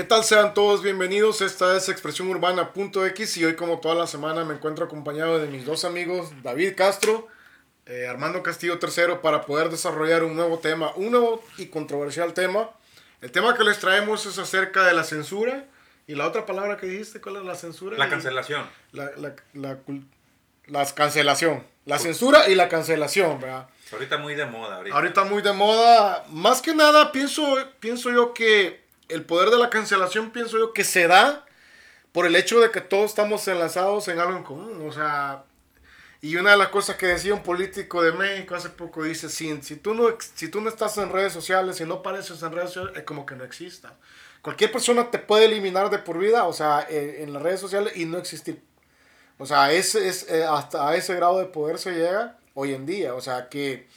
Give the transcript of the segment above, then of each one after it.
¿Qué tal? Sean todos bienvenidos. Esta es Expresión Urbana.x y hoy como toda la semana me encuentro acompañado de mis dos amigos David Castro, eh, Armando Castillo III para poder desarrollar un nuevo tema, un nuevo y controversial tema. El tema que les traemos es acerca de la censura y la otra palabra que dijiste, ¿cuál es la censura? La cancelación. La, la, la, la cancelación. La censura y la cancelación, ¿verdad? Ahorita muy de moda. Ahorita. ahorita muy de moda. Más que nada pienso, pienso yo que el poder de la cancelación pienso yo que se da por el hecho de que todos estamos enlazados en algo en común. O sea, y una de las cosas que decía un político de México hace poco dice, si, si, tú, no, si tú no estás en redes sociales, si no apareces en redes sociales, es como que no exista. Cualquier persona te puede eliminar de por vida, o sea, en, en las redes sociales y no existir. O sea, es, es, eh, hasta a ese grado de poder se llega hoy en día. O sea, que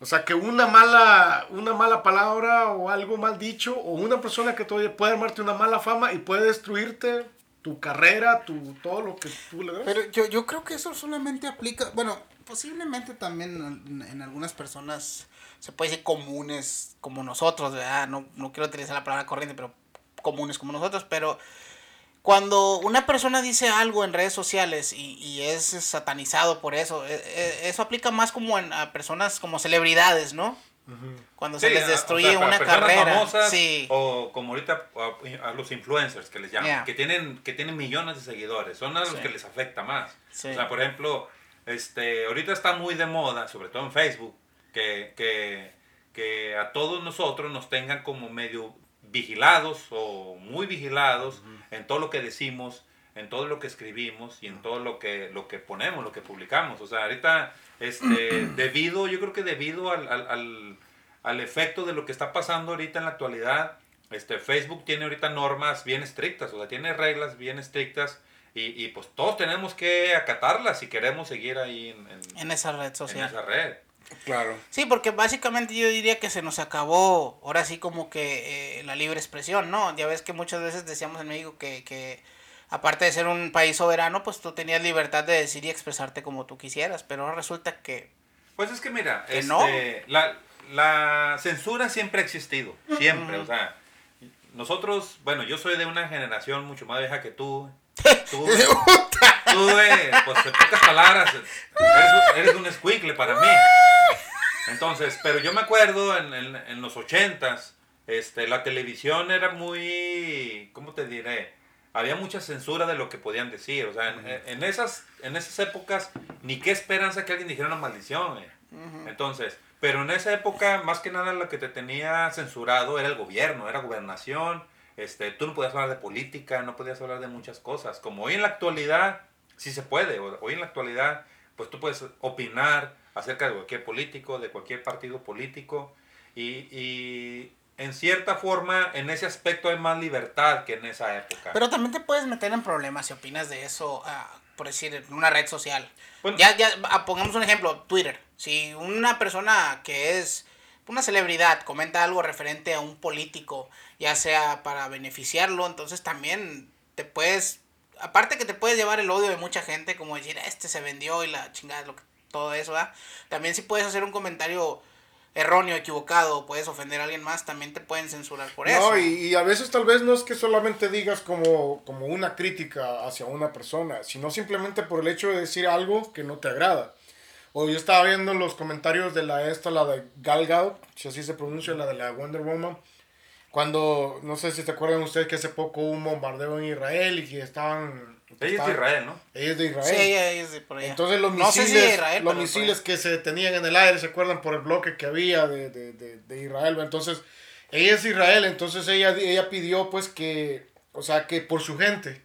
o sea, que una mala, una mala palabra o algo mal dicho, o una persona que todavía puede armarte una mala fama y puede destruirte tu carrera, tu, todo lo que tú le das. Pero yo, yo creo que eso solamente aplica, bueno, posiblemente también en, en algunas personas se puede decir comunes como nosotros, ¿verdad? No, no quiero utilizar la palabra corriente, pero comunes como nosotros, pero cuando una persona dice algo en redes sociales y, y es satanizado por eso, e, e, eso aplica más como en, a personas como celebridades, ¿no? Uh -huh. Cuando se les a- destruye o sea, una carrera. famosas, sí. O como ahorita a, a los influencers que les llaman, Yeah. que, tienen, que tienen millones de seguidores, son a los Sí. que les afecta más. Sí. O sea, por ejemplo, este, ahorita está muy de moda, sobre todo en Facebook, que, que, que a todos nosotros nos tengan como medio vigilados o muy vigilados en todo lo que decimos, en todo lo que escribimos y en todo lo que, lo que ponemos, lo que publicamos. O sea, ahorita, este, debido, yo creo que debido al, al, al, al efecto de lo que está pasando ahorita en la actualidad, este, Facebook tiene ahorita normas bien estrictas, o sea, tiene reglas bien estrictas y, y pues todos tenemos que acatarlas si queremos seguir ahí en, en- En esa red en social. esa red. Claro. Sí, porque básicamente yo diría que se nos acabó ahora sí como que eh, la libre expresión, ¿no? Ya ves que muchas veces decíamos en México que, que aparte de ser un país soberano, pues tú tenías libertad de decir y expresarte como tú quisieras, pero ahora resulta que... Pues es que mira, Que este, no. la, la censura siempre ha existido, siempre, o sea, nosotros, bueno, yo soy de una generación mucho más vieja que tú, tú, tú eh, pues en pocas palabras, eres, un- eres un escuincle para mí. Entonces, pero yo me acuerdo en, en, en los ochentas, este, la televisión era muy, ¿cómo te diré? Había mucha censura de lo que podían decir, o sea, en, en esas, en esas épocas, ni qué esperanza que alguien dijera una maldición. eh. Entonces, pero en esa época, más que nada lo que te tenía censurado era el gobierno, era gobernación, este, tú no podías hablar de política, no podías hablar de muchas cosas. Como hoy en la actualidad, sí se puede, hoy en la actualidad, pues tú puedes opinar acerca de cualquier político, de cualquier partido político, y, y en cierta forma, en ese aspecto hay más libertad que en esa época. Pero también te puedes meter en problemas si opinas de eso, ah, por decir, en una red social. Bueno. Ya, ya, ah, pongamos un ejemplo, Twitter. Si una persona que es una celebridad comenta algo referente a un político, ya sea para beneficiarlo, entonces también te puedes, aparte que te puedes llevar el odio de mucha gente, como decir, este se vendió y la chingada, lo que, todo eso, ¿verdad? También si puedes hacer un comentario erróneo, equivocado, puedes ofender a alguien más, también te pueden censurar por eso. No, y, y a veces tal vez no es que solamente digas como, como una crítica hacia una persona, sino simplemente por el hecho de decir algo que no te agrada. O yo estaba viendo los comentarios de la esta, la de Gal Gadot, si así se pronuncia, la de la Wonder Woman, cuando, no sé si te acuerdan ustedes que hace poco hubo un bombardeo en Israel y que estaban... Ella es de Israel, ¿no? Ella es de Israel. Sí, ella es de por allá. Entonces los No sé misiles, si de Israel, los misiles que se tenían en el aire, ¿se acuerdan? Por el bloque que había de, de, de, de Israel. Entonces, ella es Israel, entonces ella, ella pidió pues que, o sea, que por su gente,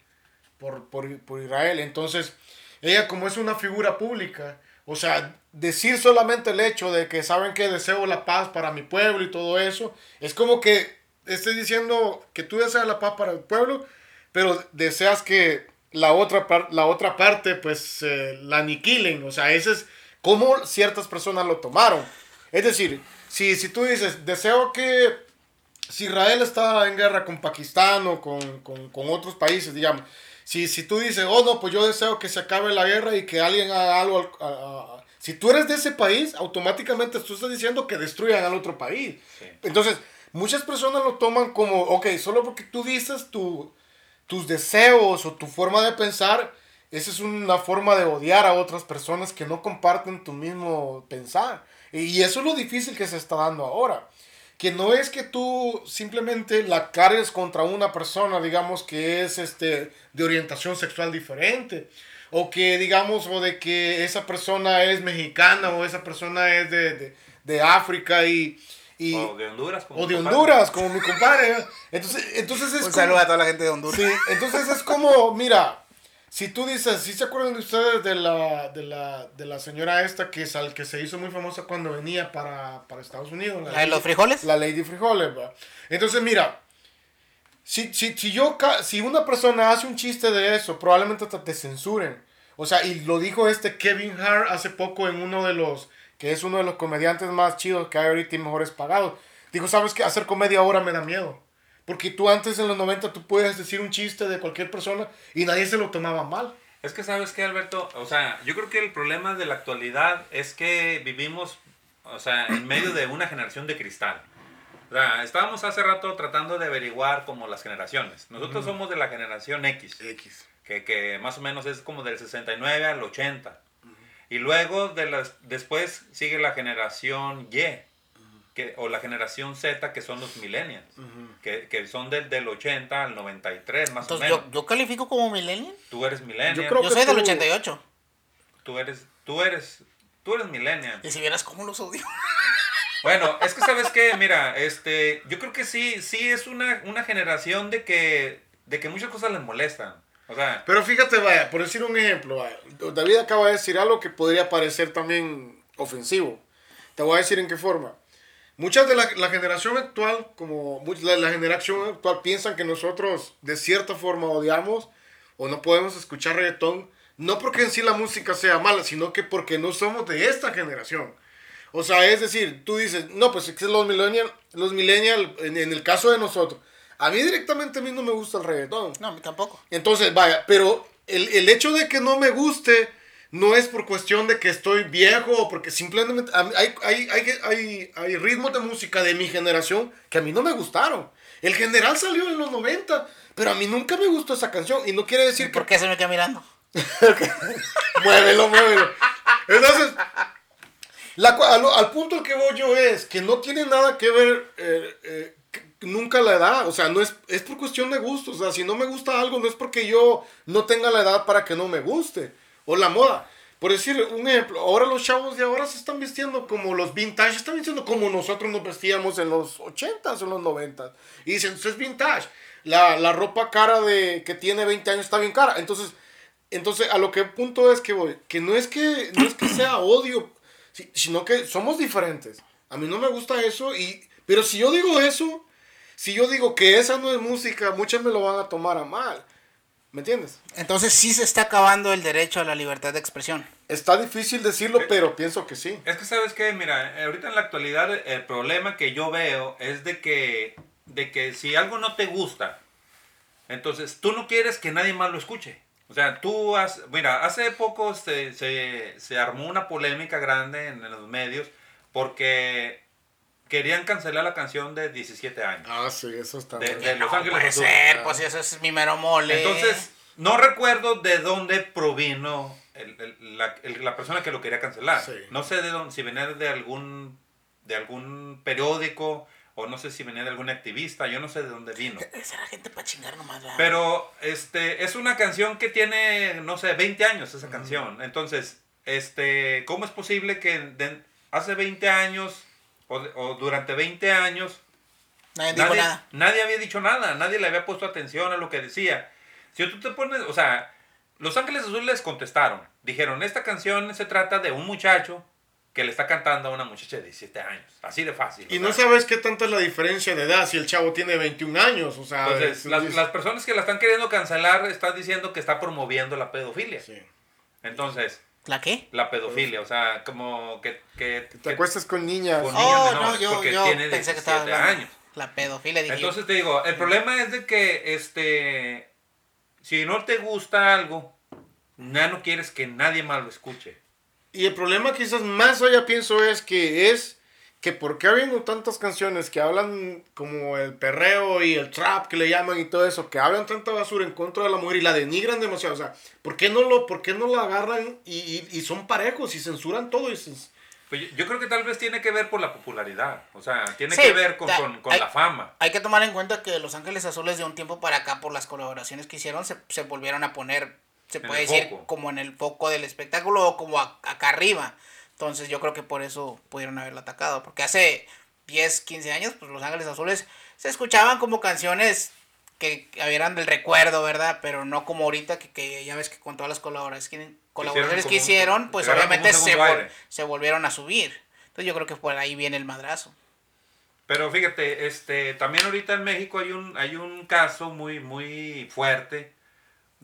por, por, por Israel. Entonces, ella como es una figura pública, o sea, decir solamente el hecho de que saben que deseo la paz para mi pueblo y todo eso, es como que estés diciendo que tú deseas la paz para el pueblo, pero deseas que la otra, par- la otra parte pues eh, la aniquilen. O sea, ese es como ciertas personas lo tomaron. Es decir, si, si tú dices, deseo que si Israel está en guerra con Pakistán o con, con, con otros países, digamos, si, si tú dices, oh no, pues yo deseo que se acabe la guerra y que alguien haga algo, al- a- a- a-". si tú eres de ese país, automáticamente tú estás diciendo que destruyan al otro país. Sí. Entonces, muchas personas lo toman como, ok, solo porque tú dices tu, tus deseos o tu forma de pensar, esa es una forma de odiar a otras personas que no comparten tu mismo pensar. Y eso es lo difícil que se está dando ahora. Que no es que tú simplemente la cargues contra una persona, digamos, que es este, de orientación sexual diferente. O que, digamos, o de que esa persona es mexicana o esa persona es de, de, de África y, y, o de Honduras. Como o de Honduras, como mi compadre. Entonces, entonces es Un saludo a toda la gente de Honduras. Sí, entonces es como, mira, si tú dices, si se acuerdan de ustedes de la, de la, de la señora esta que, sal, que se hizo muy famosa cuando venía para, para Estados Unidos? ¿La, de los frijoles? La Lady Frijoles, ¿va? Entonces, mira, si, si, si, yo, si una persona hace un chiste de eso, probablemente te, te censuren. O sea, y lo dijo este Kevin Hart hace poco en uno de los, que es uno de los comediantes más chidos que hay ahorita y mejores pagados. Dijo, ¿sabes qué? Hacer comedia ahora me da miedo. Porque tú antes en los 90 tú puedes decir un chiste de cualquier persona y nadie se lo tomaba mal. Es que sabes que Alberto, o sea, yo creo que el problema de la actualidad es que vivimos, o sea, en medio de una generación de cristal. O sea, estábamos hace rato tratando de averiguar como las generaciones. Nosotros somos de la generación X. X. Que, que más o menos es como del 69 al 80. Y luego de las, después sigue la generación Y que, o la generación Z, que son los millennials, uh -huh. que, que, son del, del 80 al 93, más Entonces, o menos. Yo, yo califico como millennial. Tú eres millennial. Yo, creo yo soy tú, del 88. Tú eres, tú eres, tú eres millennial. Y si vieras cómo los odio. Bueno, es que sabes que, mira, este, yo creo que sí, sí es una, una generación de que, de que muchas cosas les molestan. Sea, Pero fíjate, vaya, por decir un ejemplo, vaya, David acaba de decir algo que podría parecer también ofensivo. Te voy a decir en qué forma. Muchas de la, la generación actual, como la, la, generación actual, piensan que nosotros de cierta forma odiamos o no podemos escuchar reggaetón, no porque en sí la música sea mala, sino que porque no somos de esta generación. O sea, es decir, tú dices, no, pues es que los millennials, los millennial, en, en, el caso de nosotros, a mí directamente a mí no me gusta el reggaetón. No, a mí tampoco. Entonces, vaya, pero el, el hecho de que no me guste no es por cuestión de que estoy viejo o porque simplemente hay, hay, hay, hay, hay ritmos de música de mi generación que a mí no me gustaron. El general salió en los 90, pero a mí nunca me gustó esa canción y no quiere decir ¿Por qué se me queda mirando? muévelo, muévelo. Entonces, la, al, al, punto al que voy yo es que no tiene nada que ver eh, eh, nunca la edad, o sea, no es, es por cuestión de gusto, o sea, si no me gusta algo no es porque yo no tenga la edad para que no me guste o la moda. Por decir un ejemplo, ahora los chavos de ahora se están vistiendo como los vintage, están vistiendo como nosotros nos vestíamos en los 80s o los 90s. Y dicen, eso es vintage. La, la, ropa cara de que tiene 20 años está bien cara. Entonces, entonces a lo que punto es que voy, que no es que, no es que sea odio, sino que somos diferentes. A mí no me gusta eso, y, pero si yo digo eso, si yo digo que esa no es música, muchos me lo van a tomar a mal. ¿Me entiendes? Entonces sí se está acabando el derecho a la libertad de expresión. Está difícil decirlo, Eh, pero pienso que sí. Es que sabes que, mira, ahorita en la actualidad el problema que yo veo es de que, de que si algo no te gusta, entonces tú no quieres que nadie más lo escuche. O sea, tú has, mira, hace poco se, se, se armó una polémica grande en, en los medios porque querían cancelar la canción de 17 años. Ah, sí, eso está De- de Los no Ángeles puede Azules. ser, pues eso es mi mero mole. Entonces, no recuerdo de dónde provino el- el- la, el- la persona que lo quería cancelar. Sí. No sé de dónde, si venía de algún, de algún periódico o no sé si venía de algún activista, yo no sé de dónde vino. Esa era gente para chingar nomás, ¿verdad? Pero este, es una canción que tiene, no sé, 20 años esa canción. Entonces, este, ¿cómo es posible que de- hace 20 años o, o durante 20 años Nadie dijo nadie, nada. nadie había dicho nada, nadie le había puesto atención a lo que decía. Si tú te pones, o sea, Los Ángeles Azules contestaron, dijeron, esta canción se trata de un muchacho que le está cantando a una muchacha de 17 años, así de fácil. Y no sea. sabes qué tanta es la diferencia de edad si el chavo tiene 21 años, o sea... Entonces, es- las, es- las personas que la están queriendo cancelar están diciendo que está promoviendo la pedofilia. sí. Entonces, ¿La qué? la pedofilia, o sea, como que... que, Te que- acuestas con niñas. Con- niños Oh, no, yo, porque yo tiene pensé que estaba 17 hablando. años. La pedofilia, dije yo. Entonces te digo, el problema es de que, este, si no te gusta algo, ya no quieres que nadie más lo escuche. Y el problema quizás más allá pienso es que es que por qué habiendo tantas canciones que hablan como el perreo y el trap que le llaman y todo eso, que hablan tanta basura en contra de la mujer y la denigran demasiado, o sea, ¿por qué no, lo, por qué no la agarran y, y, y son parejos y censuran todo? Y Pues yo- yo creo que tal vez tiene que ver por la popularidad. O sea, tiene Sí, que ver con, con- con hay- la fama. Hay que tomar en cuenta que Los Ángeles Azules de un tiempo para acá, por las colaboraciones que hicieron, se, se volvieron a poner, se En puede decir, foco. como en el foco del espectáculo o como a- acá arriba. Entonces yo creo que por eso pudieron haberlo atacado. Porque hace 10, 15 años, pues Los Ángeles Azules se escuchaban como canciones que eran del recuerdo, ¿verdad? Pero no como ahorita, que, que ya ves que con todas las colaboraciones que, colaboraciones que hicieron, pues obviamente se, vol- se volvieron a subir. Entonces yo creo que por ahí viene el madrazo. Pero fíjate, este, también ahorita en México hay un, hay un caso muy, muy fuerte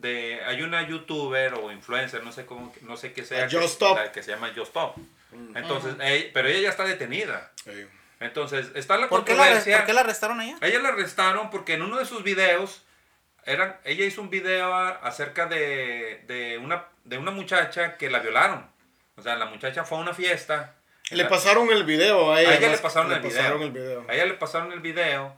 de, hay una youtuber o influencer, no sé cómo, no sé qué sea, La que, la que se llama Just Stop. Entonces, ella- pero ella ya está detenida. Entonces, está la ¿Por qué, la, controversia. ¿Por qué la arrestaron allá? A ella la arrestaron porque en uno de sus videos, eran, ella hizo un video acerca de, de, una, de una muchacha que la violaron. O sea, la muchacha fue a una fiesta. Le La- pasaron el video a ella. a ella le pasaron, el, video. el video. A ella le pasaron el video.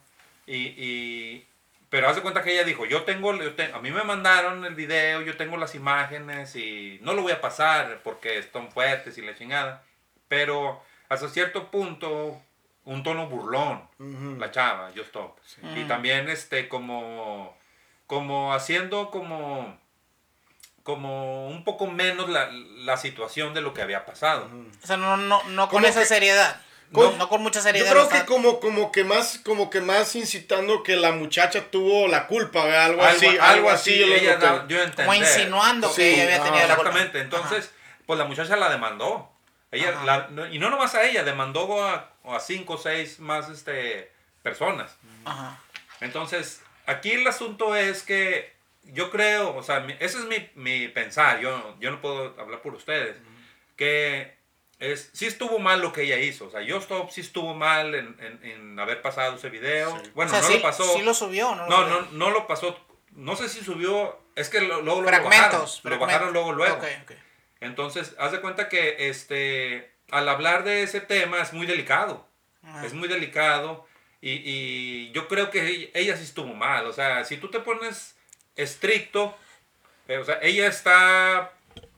Y, y- pero hace cuenta que ella dijo, yo tengo, yo te- a mí me mandaron el video, yo tengo las imágenes y no lo voy a pasar porque están fuertes y la chingada. Pero hasta cierto punto, un tono burlón, la chava, yo stop. Y también este como, como haciendo como, como un poco menos la, la situación de lo que había pasado. O sea, no, no, no con esa que- seriedad. Con- no con mucha Yo seriedad. creo lo que está- como, como que más, como que más incitando que la muchacha tuvo la culpa, ¿verdad? algo, Algo, así, algo así, yo lo- ella da- entender. como insinuando Sí, que ella había ah, tenido la culpa. Exactamente, entonces, pues la muchacha la demandó. Ella, Ajá. la- no- y no nomás a ella, demandó a, a cinco o seis más este, personas. Ajá. Entonces, aquí el asunto es que yo creo, o sea, mi- ese es mi, mi pensar, yo, yo no puedo hablar por ustedes, que es, sí estuvo mal lo que ella hizo, o sea, yo stop sí estuvo mal en, en- en haber pasado ese video. Sí. Bueno, o sea, no sí, lo pasó. sí lo subió, ¿no? lo No, subió? no, no lo pasó. No sé si subió. Es que lo- luego lo Fragmentos. bajaron. Lo fragmentos. bajaron luego, luego. Ok, ok. Entonces, haz de cuenta que este, al hablar de ese tema es muy delicado. Ajá. Es muy delicado. Y, y yo creo que ella, ella sí estuvo mal. O sea, si tú te pones estricto, eh, o sea, ella está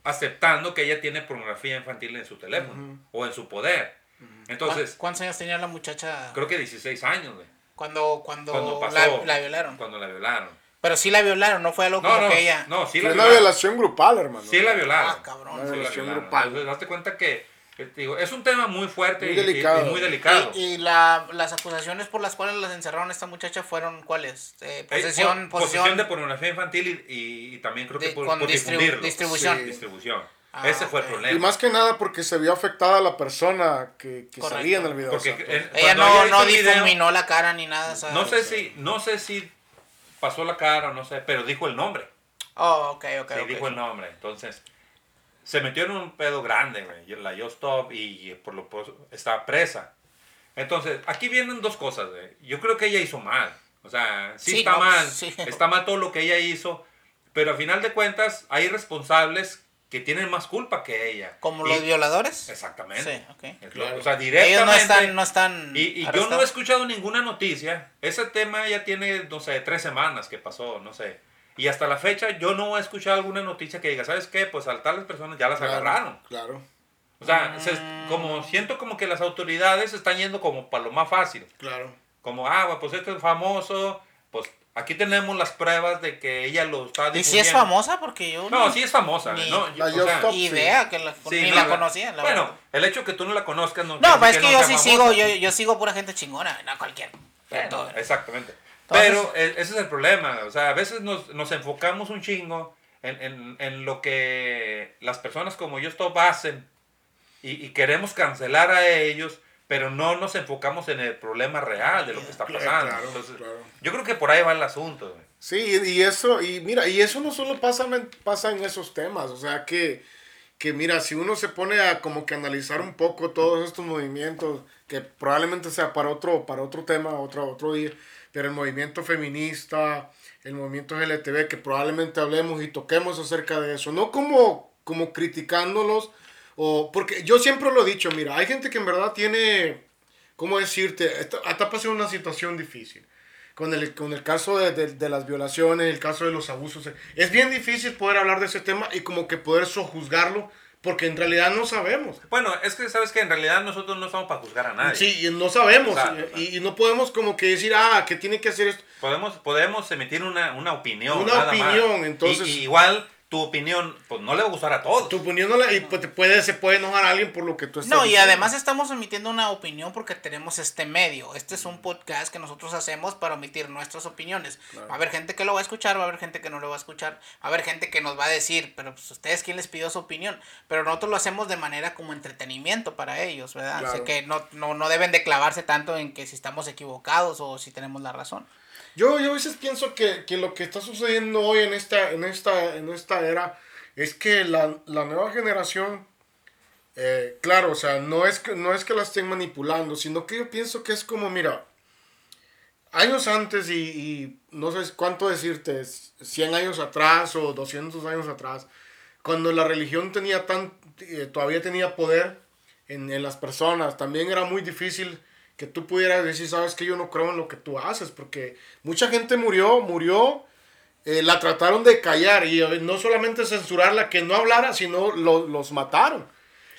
aceptando que ella tiene pornografía infantil en su teléfono o en su poder. Entonces, ¿Cuán- ¿Cuántos años tenía la muchacha creo que 16 años, güey, cuando, cuando, Cuando pasó. la, la violaron? Cuando la violaron. Pero sí la violaron, no fue algo No, como no, que ella... no, sí Fue la una violaron. violación grupal, hermano. Sí la violaron. Ah, cabrón. Sí Una la violación violaron. grupal. Entonces, date cuenta que, te digo, es un tema muy fuerte Muy y- y- delicado. y muy delicado. Y, y la, las acusaciones por las cuales las encerraron a esta muchacha fueron cuáles? Eh, Eh, posesión, po- posesión, de pornografía infantil y, y- y también creo que de- por, con por distribu- difundirlo. distribución. Sí. Distribución. Ah, Ese fue el problema. Y más que nada porque se vio afectada la persona que, que salía en el video. Porque o sea, en- Ella no, no video, difuminó la cara ni nada. No sé si, no sé si pasó la cara o no sé, pero dijo el nombre. Oh, ok, ok. Sí, ok. dijo el nombre. Entonces, se metió en un pedo grande, güey. La Yo Stop y, y por lo estaba presa. Entonces, aquí vienen dos cosas, güey. Yo creo que ella hizo mal. O sea, sí, Sí, está no, mal. sí. Está mal todo lo que ella hizo. Pero a final de cuentas, hay responsables que tienen más culpa que ella. ¿Como Y- los violadores? Exactamente. Sí, ok. Es Claro. O sea, directamente. Ellos no están, no están Y, y yo no he escuchado ninguna noticia. Ese tema ya tiene, no sé, tres semanas que pasó, no sé. Y hasta la fecha yo no he escuchado alguna noticia que diga, ¿sabes qué? Pues a tales personas ya las claro, agarraron. Claro, O sea, se- Mm. como siento como que las autoridades están yendo como para lo más fácil. claro. Como, ah, pues este es famoso, pues aquí tenemos las pruebas de que ella lo está ¿Y difundiendo. si es famosa? Porque yo No, sí es famosa. Ni- no, La o sea, Stop. idea que la, sí, ni no, la conocía. La bueno, verdad. el hecho que tú no la conozcas no No, quiere pues es decir que yo no sí sea sigo, famosa. yo, yo sigo pura gente chingona, no cualquier. Bueno, exactamente. Entonces- Pero e- ese es el problema. O sea, a veces nos, nos enfocamos un chingo en, en- en lo que las personas como yo stop hacen y, y queremos cancelar a ellos, pero no nos enfocamos en el problema real de lo que está Claro, pasando. claro, Entonces, claro. Yo creo que por ahí va el asunto. güey. Sí, y, eso, y mira, y eso no solo pasa, pasa en esos temas, o sea que, que mira, si uno se pone a como que analizar un poco todos estos movimientos, que probablemente sea para otro, para otro tema, otro, otro día, pero el movimiento feminista, el movimiento LGTB, que probablemente hablemos y toquemos acerca de eso, no como, como criticándolos, o, porque yo siempre lo he dicho, mira, hay gente que en verdad tiene, ¿cómo decirte? Está pasando una situación difícil. Con el, con el caso de, de, de, las violaciones, el caso de los abusos. Es bien difícil poder hablar de ese tema y como que poder sojuzgarlo porque en realidad no sabemos. Bueno, es que sabes que en realidad nosotros no estamos para juzgar a nadie. Sí, y no sabemos. y, y, no podemos como que decir, ah, que tiene que hacer esto. Podemos, podemos emitir una, una opinión. Una opinión, entonces. Y, y igual tu opinión pues no le va a gustar a todos. Tu opinión no le, y pues, te puede, se puede enojar a alguien por lo que tú estás No, y además estamos emitiendo una opinión porque tenemos este medio. Este es un podcast que nosotros hacemos para emitir nuestras opiniones. Claro. Va a haber gente que lo va a escuchar, va a haber gente que no lo va a escuchar, va a haber gente que nos va a decir, pero pues ustedes quién les pidió su opinión. Pero nosotros lo hacemos de manera como entretenimiento para ellos, ¿verdad? Claro. Así que no, no, no deben de clavarse tanto en que si estamos equivocados o si tenemos la razón. Yo, yo a veces pienso que, que, lo que está sucediendo hoy en esta, en esta, en esta era es que la, la nueva generación, eh, claro, o sea, no es, que, no es que la estén manipulando, sino que yo pienso que es como, mira, años antes y, y no sé cuánto decirte, 100 años atrás o 200 años atrás, cuando la religión tenía tan, eh, todavía tenía poder en, en las personas, también era muy difícil que tú pudieras decir, sabes que yo no creo en lo que tú haces, porque mucha gente murió, murió, eh, la trataron de callar y eh, no solamente censurarla, que no hablara, sino lo, los mataron.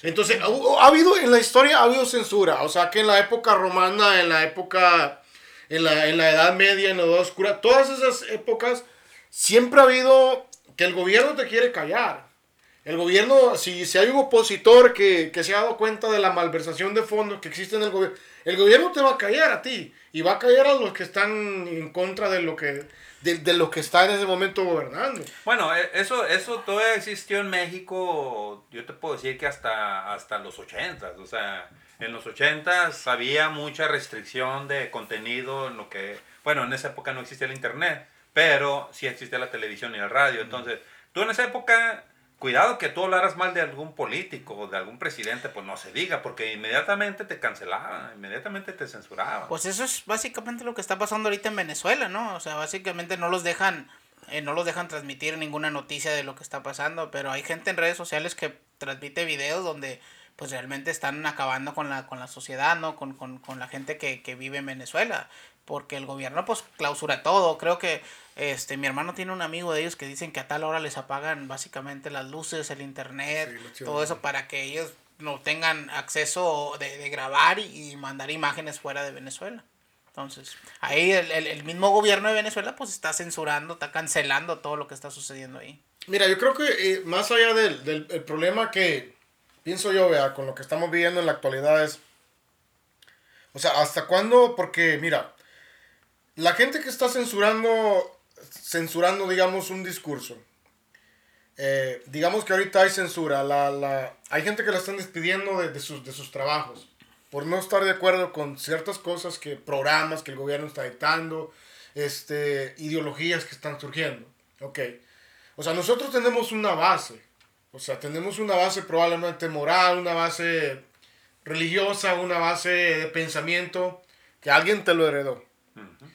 Entonces, ha, ha, habido en la historia, ha habido censura, o sea que en la época romana, en la época, en la, en la Edad Media, en la Edad Oscura, todas esas épocas, siempre ha habido que el gobierno te quiere callar. El gobierno, si, si hay un opositor que, que se ha dado cuenta de la malversación de fondos que existe en el gobierno, el gobierno te va a callar a ti y va a callar a los que están en contra de lo que de, de lo que está en ese momento gobernando. Bueno, e, eso eso todavía existió en México, yo te puedo decir que hasta hasta los 80, o sea, en los 80 había mucha restricción de contenido en lo que, bueno, en esa época no existía el internet, pero sí existía la televisión y el radio, entonces, tú en esa época cuidado que tú hablaras mal de algún político o de algún presidente, pues no se diga, porque inmediatamente te cancelaban, inmediatamente te censuraban. Pues eso es básicamente lo que está pasando ahorita en Venezuela, ¿no? O sea, básicamente no los dejan, eh, no los dejan transmitir ninguna noticia de lo que está pasando, pero hay gente en redes sociales que transmite videos donde pues realmente están acabando con la, con la sociedad, ¿no? Con, con, con la gente que, que vive en Venezuela porque el gobierno pues clausura todo. Creo que este mi hermano tiene un amigo de ellos que dicen que a tal hora les apagan básicamente las luces, el internet, sí, todo eso para que ellos no tengan acceso de, de grabar y, y, mandar imágenes fuera de Venezuela. Entonces, ahí el, el, el, mismo gobierno de Venezuela pues está censurando, está cancelando todo lo que está sucediendo ahí. Mira, yo creo que eh, más allá del, del el problema que pienso yo, vea, con lo que estamos viviendo en la actualidad es, o sea, ¿hasta cuándo? Porque, mira, la gente que está censurando, censurando, digamos, un discurso, eh, digamos que ahorita hay censura, la, la, hay gente que la están despidiendo de, de, sus, de sus trabajos por no estar de acuerdo con ciertas cosas que programas que el gobierno está dictando, este, ideologías que están surgiendo. Ok. O sea, nosotros tenemos una base. O sea, tenemos una base probablemente moral, una base religiosa, una base de pensamiento que alguien te lo heredó. Uh -huh.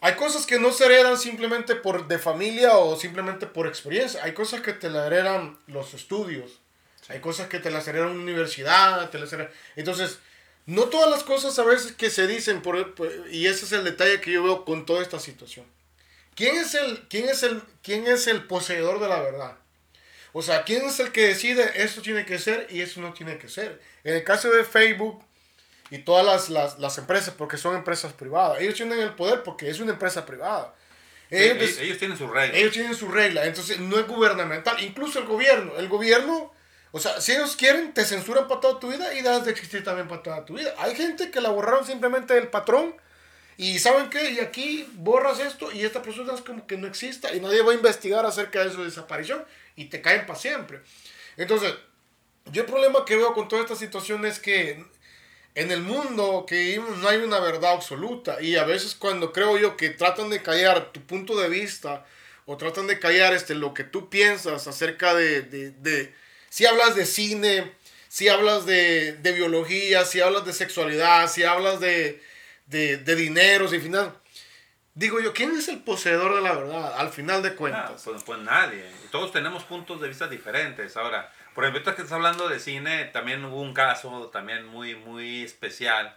Hay cosas que no se heredan simplemente por de familia o simplemente por experiencia. Hay cosas que te las heredan los estudios. Sí. Hay cosas que te las heredan universidad. Te las heredan... Entonces, no todas las cosas a veces que se dicen, por, por, y ese es el detalle que yo veo con toda esta situación. ¿Quién es, el, quién, es el, ¿Quién es el poseedor de la verdad? O sea, ¿quién es el que decide esto tiene que ser y eso no tiene que ser? En el caso de Facebook, y todas las, las, las, empresas, porque son empresas privadas. Ellos tienen el poder porque es una empresa privada. Ellos, ellos, ellos tienen su regla. Ellos tienen su regla, entonces no es gubernamental. Incluso el gobierno, el gobierno, o sea, si ellos quieren, te censuran para toda tu vida y das de existir también para toda tu vida. Hay gente que la borraron simplemente del patrón y ¿saben qué? Y aquí borras esto y esta persona es como que no exista y nadie va a investigar acerca de su desaparición y te caen para siempre. Entonces, yo el problema que veo con toda esta situación es que en el mundo que no hay una verdad absoluta y a veces cuando creo yo que tratan de callar tu punto de vista o tratan de callar este, lo que tú piensas acerca de, de, de si hablas de cine, si hablas de, de, biología, si hablas de sexualidad, si hablas de, de, de dinero, si final... Digo yo, ¿quién es el poseedor de la verdad al final de cuentas? No, pues, pues nadie. Todos tenemos puntos de vista diferentes. Ahora, por ejemplo, que estás hablando de cine, también hubo un caso también muy, muy especial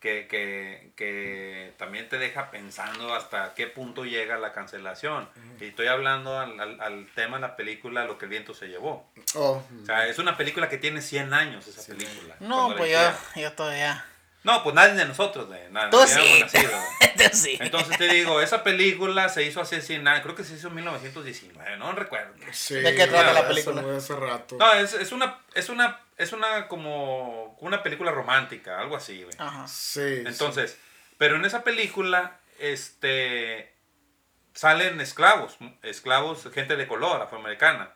que, que, que también te deja pensando hasta qué punto llega la cancelación. Y estoy hablando al, al, al tema de la película Lo que el viento se llevó. Oh, O sea, es una película que tiene 100 años esa película. No, pues yo, hicieron. yo todavía. No, pues nadie de nosotros, de nada. Tú sí. nacido, güey. Tú sí. Entonces te digo, esa película se hizo hace 100 años, creo que se hizo en 1919, no recuerdo. sí, ¿De qué trata la película? fue hace rato. No, es, es una, es una, es una como una película romántica, algo así, güey. Ajá. Sí. Entonces, pero en esa película, este, salen esclavos, esclavos, gente de color, afroamericana.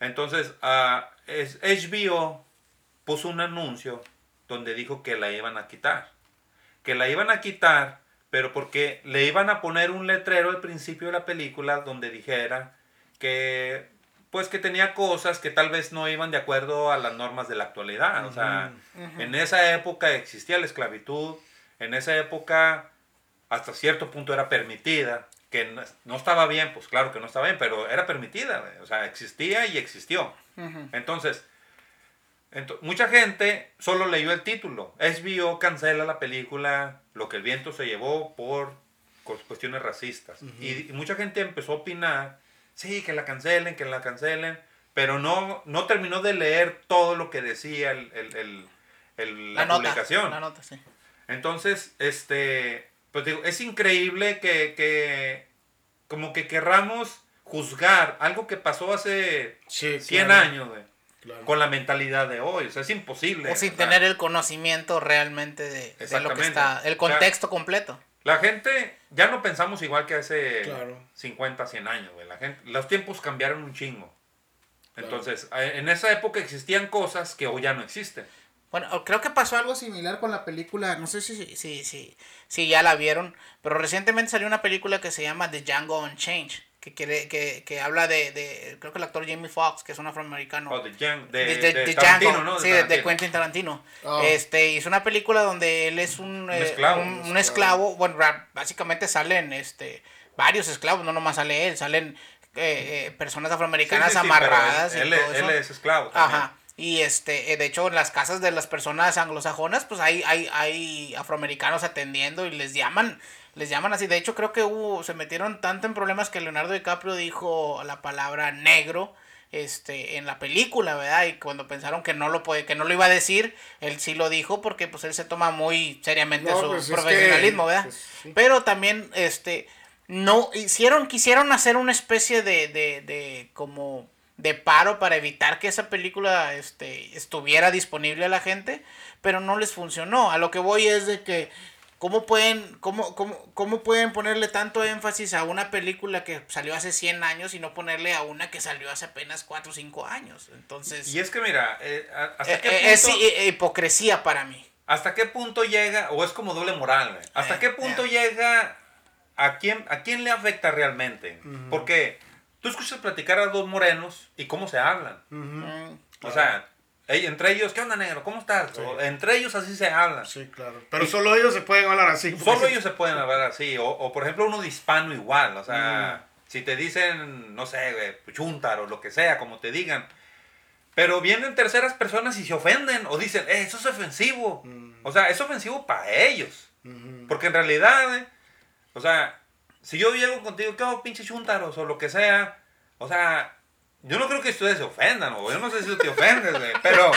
Entonces, ah, es, HBO puso un anuncio donde dijo que la iban a quitar. Que la iban a quitar, pero porque le iban a poner un letrero al principio de la película donde dijera que pues que tenía cosas que tal vez no iban de acuerdo a las normas de la actualidad. O sea, en esa época existía la esclavitud, en esa época hasta cierto punto era permitida, que no, estaba bien, pues claro que no estaba bien, pero era permitida, o sea, existía y existió. Entonces, ento- mucha gente solo leyó el título. HBO cancela la película Lo que el viento se llevó por cu- cuestiones racistas. y, y mucha gente empezó a opinar, sí, que la cancelen, que la cancelen, pero no, no terminó de leer todo lo que decía el, el- el- el- la, La nota. publicación. La nota, sí. Entonces, este, pues digo, es increíble que, que como que querramos juzgar algo que pasó hace Sí, 100 claro, años, güey, claro. con la mentalidad de hoy. O sea, es imposible. O sin tener el conocimiento realmente de, de lo que Exactamente. está, el contexto completo. La gente, ya no pensamos igual que hace Claro. 50, 100 años, güey. La gente, los tiempos cambiaron un chingo. Claro. Entonces, en esa época existían cosas que hoy ya no existen. Bueno, creo que pasó algo similar con la película, no sé si, si, si, si, si ya la vieron, pero recientemente salió una película que se llama The Django Unchained, que, quiere, que, que habla de, de, creo que el actor Jamie Foxx, que es un afroamericano. O de, Jan- de, de, de- de de Tarantino, Django, ¿no? sí, de. Quentin Tarantino. Ah. Este, hizo una película donde él es un, eh, esclavo. un, Un un esclavo. Bueno, básicamente salen este, varios esclavos, no nomás sale él, salen eh, eh, personas afroamericanas Sí, sí, sí, pero amarradas él, y todo él, eso. él es esclavo. también. Ajá. Y este, eh, de hecho, en las casas de las personas anglosajonas, pues hay, hay, hay afroamericanos atendiendo y les llaman, les llaman así. De hecho, creo que hubo, se metieron tanto en problemas que Leonardo DiCaprio dijo la palabra negro este en la película, ¿verdad? Y cuando pensaron que no lo puede, que no lo iba a decir, él sí lo dijo porque pues él se toma muy seriamente No, su pues, es profesionalismo, que, ¿verdad? pues, sí. Pero también este no hicieron quisieron hacer una especie de de, de como de paro para evitar que esa película este estuviera disponible a la gente, pero no les funcionó. A lo que voy es de que ¿Cómo pueden, cómo, cómo, ¿Cómo pueden ponerle tanto énfasis a una película que salió hace 100 años y no ponerle a una que salió hace apenas 4 o 5 años? Entonces, Y es que mira, eh, a- ¿hasta, eh, qué eh, punto, es hi- hipocresía para mí. ¿hasta qué punto llega, o es como doble moral, güey? ¿Hasta Eh, qué punto eh. llega, a quién, a quién le afecta realmente? Porque tú escuchas platicar a dos morenos y cómo se hablan. Mm, O sea, entre ellos, ¿qué onda, negro? ¿Cómo estás? O entre ellos así se hablan. Sí, claro. Pero solo ellos se pueden hablar así. Solo sí- ellos se pueden hablar así. O, o, por ejemplo, uno de hispano igual. O Mm. sea, si te dicen, no sé, chuntar o lo que sea, como te digan. Pero vienen terceras personas y se ofenden. O dicen, eh, eso es ofensivo. Mm. O sea, es ofensivo para ellos. Ujú. Porque en realidad, eh, o sea, si yo llego contigo, ¿qué hago, pinche chuntaros? O lo que sea. O sea, yo no creo que ustedes se ofendan. O yo no sé si te ofendes, güey. Pero,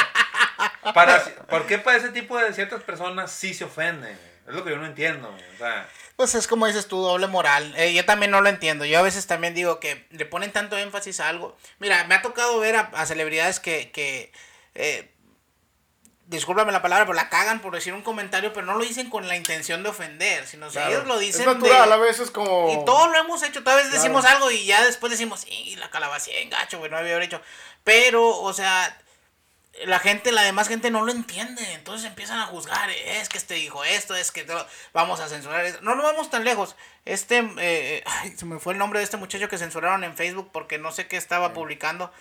para, ¿por qué para ese tipo de ciertas personas sí se ofenden? Es lo que yo no entiendo. O sea, Pues es como dices tú, doble moral. Eh, yo también no lo entiendo. Yo a veces también digo que le ponen tanto énfasis a algo. Mira, me ha tocado ver a, a celebridades que, que eh, discúlpame la palabra, pero la cagan por decir un comentario, pero no lo dicen con la intención de ofender, sino si Claro. ellos lo dicen Es natural, de- a veces como... Y todos lo hemos hecho, tal vez Claro. decimos algo y ya después decimos, sí, la calabacía en gacho, güey, no había hecho. Pero, o sea, la gente, la demás gente no lo entiende, entonces empiezan a juzgar, es que este dijo esto, es que todo- vamos a censurar esto. No, no vamos tan lejos. Este, eh, ay, se me fue el nombre de este muchacho que censuraron en Facebook porque no sé qué estaba publicando.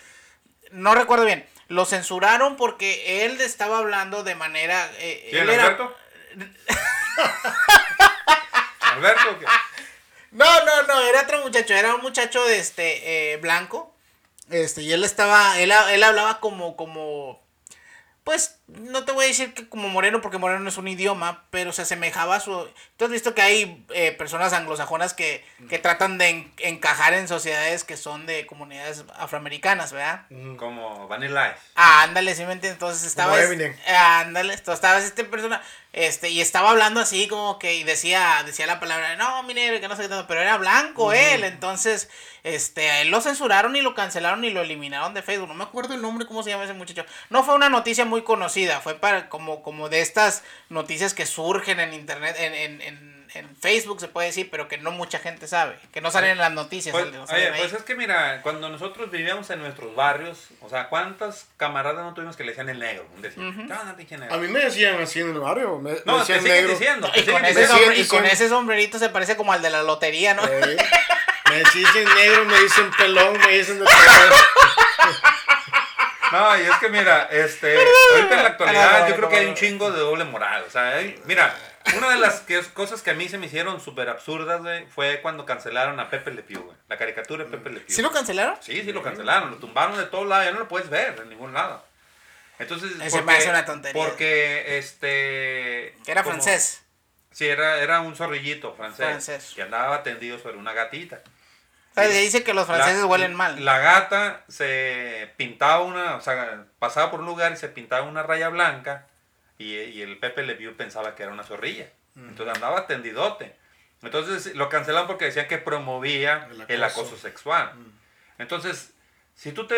No recuerdo bien. Lo censuraron porque él estaba hablando de manera... eh, ¿quién, él era- Alberto? Alberto, ¿qué? No, no, no, era otro muchacho, era un muchacho de este eh, blanco. Este, y él estaba, él, él hablaba como, como, pues no te voy a decir que como moreno, porque moreno no es un idioma, pero se asemejaba a su... Tú has visto que hay eh, personas anglosajonas que, que tratan de en- encajar en sociedades que son de comunidades afroamericanas, ¿verdad? Como Vanilla Ice. Ah, ándale, sí me entiendes. Entonces estaba. Como es- Eminem. ah, ándale, esto- estaba esta persona. Este, y estaba hablando así como que. Y decía, decía la palabra, no, mi negro, que no sé qué tanto. Pero era blanco él. Entonces, este, él lo censuraron y lo cancelaron y lo eliminaron de Facebook. No me acuerdo el nombre, cómo se llama ese muchacho. No fue una noticia muy conocida. Fue para como, como de estas noticias que surgen en internet, en, en, en, en Facebook se puede decir, pero que no mucha gente sabe. Que no salen en las noticias. Pues, no oye, pues es que mira, cuando nosotros vivíamos en nuestros barrios, o sea, ¿cuántas camaradas no tuvimos que le decían el negro? A mí me decían así en el barrio. Me, me No, te decían siguen negro. diciendo. te Y con, siguen ese diciendo. sombre- sombre- y con diciendo- ese sombrerito se parece como al de la lotería, ¿no? Eh, me dicen negro, me dicen pelón, me dicen de. No, y es que mira, este, ahorita en la actualidad yo creo que hay un chingo de doble moral. O sea, hay- mira, una de las que- cosas que a mí se me hicieron súper absurdas, güey, fue cuando cancelaron a Pepe Le Pew, güey. La caricatura de Pepe Le Pew. ¿Sí lo cancelaron? Sí, sí lo cancelaron, lo tumbaron de todos lados, ya no lo puedes ver en ningún lado. Entonces, Ese hace una tontería. Porque, este... Que era como- francés. Sí, era, era un zorrillito francés, Francés. que andaba tendido sobre una gatita. O sea, dice que los franceses La- huelen mal. La gata se pintaba una, o sea, pasaba por un lugar y se pintaba una raya blanca y, y el Pepe Le Pew pensaba que era una zorrilla. Entonces andaba tendidote. Entonces lo cancelaron porque decían que promovía El el acoso. acoso, sexual. Entonces, si tú te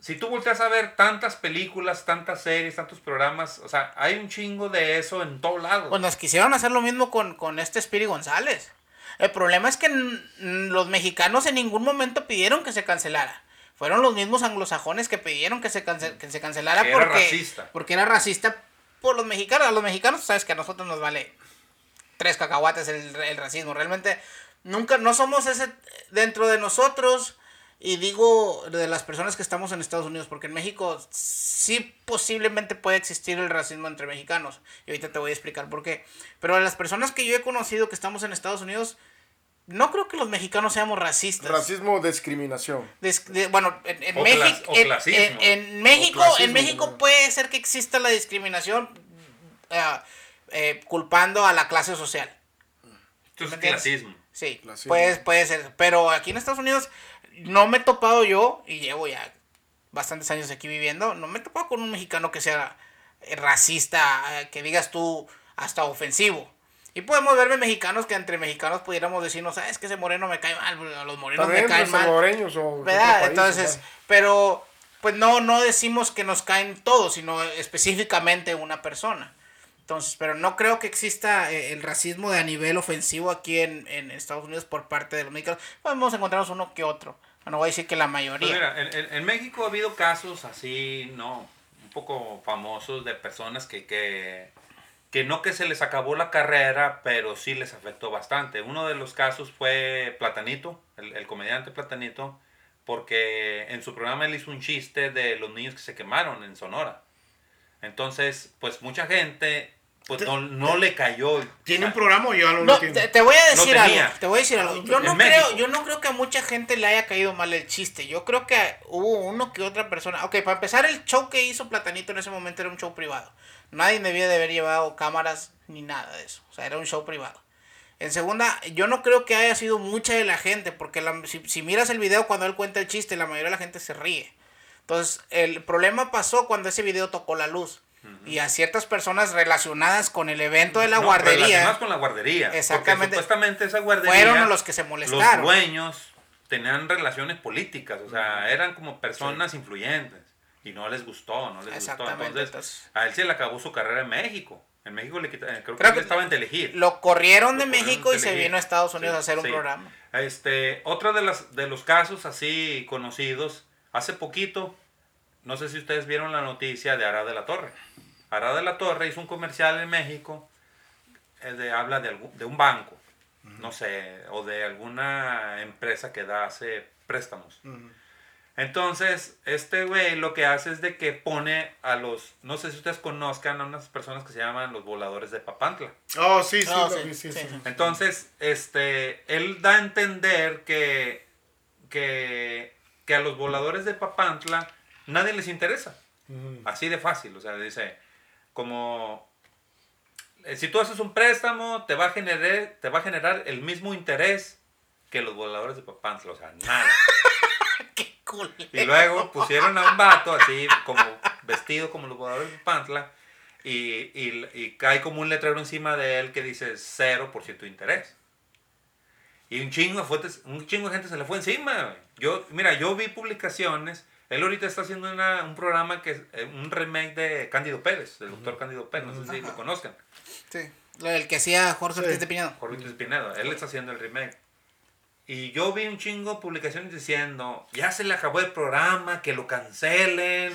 si tú volteas a ver tantas películas, tantas series, tantos programas, o sea, hay un chingo de eso en todos lados. Pues nos quisieron hacer lo mismo con, con este Spiri González. El problema es que los mexicanos en ningún momento pidieron que se cancelara. Fueron los mismos anglosajones que pidieron que se, cance- que se cancelara Que era porque, racista. porque era racista por los mexicanos. A los mexicanos, sabes que a nosotros nos vale tres cacahuates el, el racismo. Realmente nunca, no somos ese dentro de nosotros. Y digo de las personas que estamos en Estados Unidos, porque en México sí posiblemente puede existir el racismo entre mexicanos. Y ahorita te voy a explicar por qué. Pero de las personas que yo he conocido que estamos en Estados Unidos, no creo que los mexicanos seamos racistas. Racismo, discriminación. Des- de- bueno, en, en O México, o en, clasismo. en- en México, O clasismo, en México puede ser que exista la discriminación eh, eh, culpando a la clase social. Esto es ¿me entiendes? clasismo. Sí, Clasismo. puede, puede ser. Pero aquí en Estados Unidos no me he topado yo, y llevo ya bastantes años aquí viviendo, no me he topado con un mexicano que sea eh, racista, eh, que digas tú hasta ofensivo. Y podemos verme mexicanos que entre mexicanos pudiéramos decirnos, sabes que ese moreno me cae mal, a los morenos También me caen los mal. salvadoreños o ¿Verdad? país, Entonces, pero pues no, no decimos que nos caen todos, sino específicamente una persona. Entonces, pero no creo que exista eh, el racismo de a nivel ofensivo aquí en, en Estados Unidos por parte de los mexicanos. Podemos encontrarnos uno que otro. No voy a decir que la Pues mayoría. mira, en, en- en México ha habido casos así, ¿no? Un poco famosos de personas que, que, que no que se les acabó la carrera, pero sí les afectó bastante. Uno de los casos fue Platanito, el, el comediante Platanito, porque en su programa él hizo un chiste de los niños que se quemaron en Sonora. Entonces, pues mucha gente pues no, no le cayó. ¿Tiene o un programa o yo no te, te voy a decir algo. Te voy a decir algo. Yo En no, México. creo, yo no creo que a mucha gente le haya caído mal el chiste. Yo creo que hubo uno que otra persona. Ok, para empezar, el show que hizo Platanito en ese momento era un show privado. Nadie debía de haber llevado cámaras ni nada de eso. O sea, era un show privado. En segunda, yo no creo que haya sido mucha de la gente, porque la- si, si miras el video cuando él cuenta el chiste, la mayoría de la gente se ríe. Entonces, el problema pasó cuando ese video tocó la luz. Y a ciertas personas relacionadas con el evento de la no, guardería relacionados con la guardería. Exactamente. supuestamente esa guardería. fueron los que se los molestaron. dueños tenían relaciones políticas, o sea, eran como personas influyentes y no les gustó, no les gustó. Entonces, entonces- a él se le acabó su carrera en México. En México le quitaron, creo, Creo que, que estaba en. Lo corrieron de Lo corrieron México y se vino a Estados Unidos Sí, a hacer un sí. programa. Este, otro de, las, de los casos así conocidos, hace poquito, no sé si ustedes vieron la noticia de Arad de la Torre. Arad de la Torre hizo un comercial en México, eh, de, habla de, algún- de un banco, no sé, o de alguna empresa que da, hace préstamos. Entonces, este güey lo que hace es de que pone a los, no sé si ustedes conozcan a unas personas que se llaman los voladores de Papantla. Oh, sí, sí, vi, sí, sí, sí. sí. Entonces, este, él da a entender que, que, que a los voladores de Papantla nadie les interesa. Así de fácil, o sea, dice, como eh, si tú haces un préstamo, te va a generar, te va a generar el mismo interés que los voladores de Papantla, o sea, nada. Qué. Y luego pusieron a un vato así, como vestido como los voladores de Papantla, y, y, y cae como un letrero encima de él que dice 0% de interés. Y un chingo, de fuentes- un chingo de gente se le fue encima. Yo, mira, yo vi publicaciones. Él ahorita está haciendo una- un programa que es eh, un remake de Cándido Pérez, del doctor Cándido Pérez. No sé si lo conozcan. Sí. Lo del que hacía Jorge Sí. Ortiz de Pinedo. Jorge Espinedo. Él está haciendo el remake. Y yo vi un chingo de publicaciones diciendo, ya se le acabó el programa, que lo cancelen.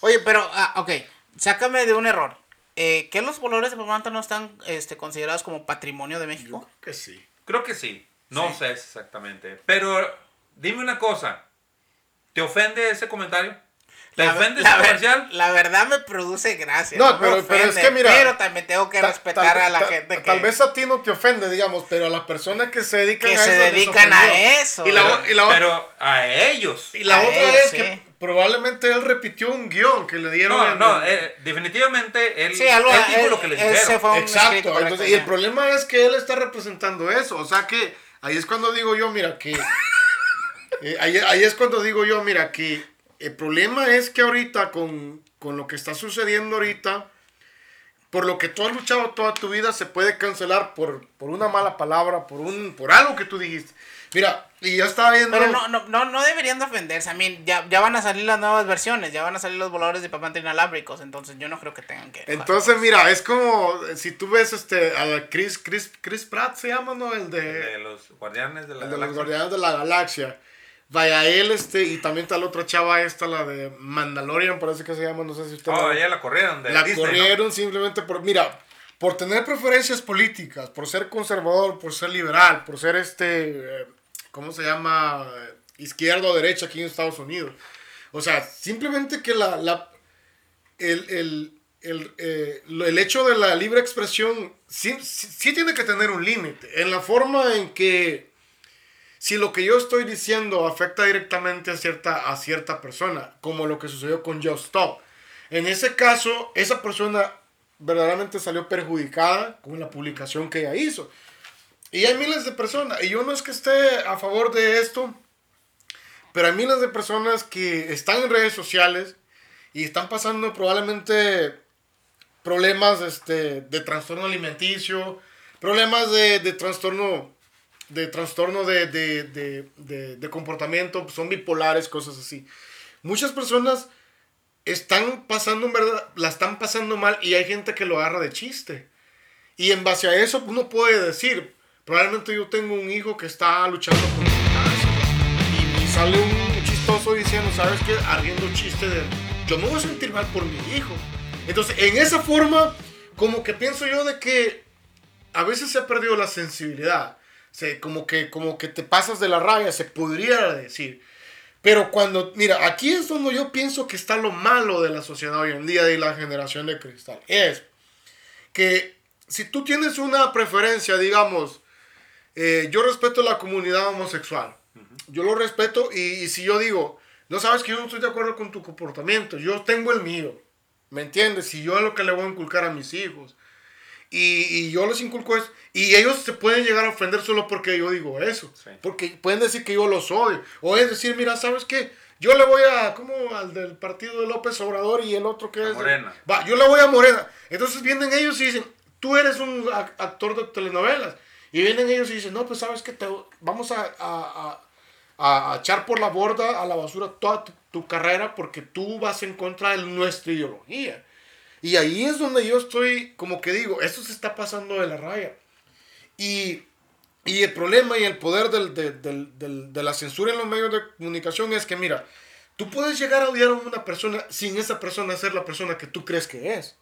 Oye, pero, ah, ok, sácame de un error. Eh, ¿Que los voladores de Papantla no están este, considerados como patrimonio de México? Que sí. Creo que sí. No Sí. sé exactamente. Pero dime una cosa. ¿Te ofende ese comentario? ¿Te La, ofende la ese comercial? la verdad me produce gracia. No, pero- pero es que mira, Pero también tengo que Ta- respetar a la ta- gente que, Tal vez a ti no te ofende, digamos, pero a las personas que se dedican que a se eso. les dedican a eso. Y la, Pero, y la pero a ellos. y la a otra él, es sí. que probablemente él repitió un guion que le dieron. No, en- no, eh, definitivamente él, Sí, algo, él dijo él- lo que le dijeron. se Exacto, entonces, y el problema es que él está representando eso, o sea que ahí es cuando digo yo, mira, que eh, ahí, ahí es cuando digo yo, mira, que el problema es que ahorita con, con lo que está sucediendo ahorita, por lo que tú has luchado toda tu vida, se puede cancelar por, por una mala palabra, por, un, por algo que tú dijiste. Mira, y ya estaba viendo... Pero no, no, no, no deberían de ofenderse. A mí ya, ya van a salir las nuevas versiones, ya van a salir los voladores de Papantla inalámbricos, entonces yo no creo que tengan que... Entonces, mira, es como si tú ves este, a Chris, Chris, Chris Pratt, se llama, ¿no? El de... De los guardianes de la El de los Galaxia. Guardianes de la Galaxia. Vaya, él, este, y también está la otra chava esta, la de Mandalorian, parece que se llama, no sé si usted Oh, la, ella la corrieron de la Disney, ¿no? corrieron simplemente por, mira, por tener preferencias políticas, por ser conservador, por ser liberal, por ser este, eh, ¿cómo se llama? Izquierda o derecha aquí en Estados Unidos. O sea, simplemente que la, la el, el, el, eh, el hecho de la libre expresión sí, sí- sí tiene que tener un límite. En la forma en que si lo que yo estoy diciendo afecta directamente a cierta, a cierta persona, como lo que sucedió con Just Stop. En ese caso, esa persona verdaderamente salió perjudicada con la publicación que ella hizo. Y hay miles de personas, y yo no es que esté a favor de esto, pero hay miles de personas que están en redes sociales y están pasando probablemente problemas este, de trastorno alimenticio, problemas de, de trastorno de trastorno de, de, de, de- comportamiento, son bipolares, cosas así. Muchas personas están pasando, en verdad, la están pasando mal y hay gente que lo agarra de chiste. Y en base a eso uno puede decir, probablemente yo tengo un hijo que está luchando con cáncer y sale un chistoso diciendo, ¿sabes qué? Haciendo chiste de, yo me voy a sentir mal por mi hijo. Entonces, en esa forma, como que pienso yo de que a veces se ha perdido la sensibilidad. Se, como, que, como que te pasas de la raya, se podría decir. Pero cuando, mira, aquí es donde yo pienso que está lo malo de la sociedad hoy en día, de la generación de cristal. Es que si tú tienes una preferencia, digamos, eh, yo respeto la comunidad homosexual. Yo lo respeto y, y si yo digo, no sabes que yo no estoy de acuerdo con tu comportamiento, yo tengo el mío. ¿Me entiendes? Y yo es lo que le voy a inculcar a mis hijos. Y, y yo les inculco eso. Y ellos se pueden llegar a ofender solo porque yo digo eso. Sí. Porque pueden decir que yo los odio. O es decir, mira, ¿sabes qué? Yo le voy a, como al del partido de López Obrador y el otro que A es... Morena. Va, yo le voy a Morena. Entonces vienen ellos y dicen, tú eres un ac- actor de telenovelas. Y vienen ellos y dicen, no, pues sabes que te vamos a, a- a- a echar por la borda, a la basura toda tu, tu carrera porque tú vas en contra de nuestra ideología. Y ahí es donde yo estoy, como que digo, esto se está pasando de la raya. Y, y el problema y el poder del- de, del- del- de la censura en los medios de comunicación es que, mira, tú puedes llegar a odiar a una persona sin esa persona ser la persona que tú crees que es.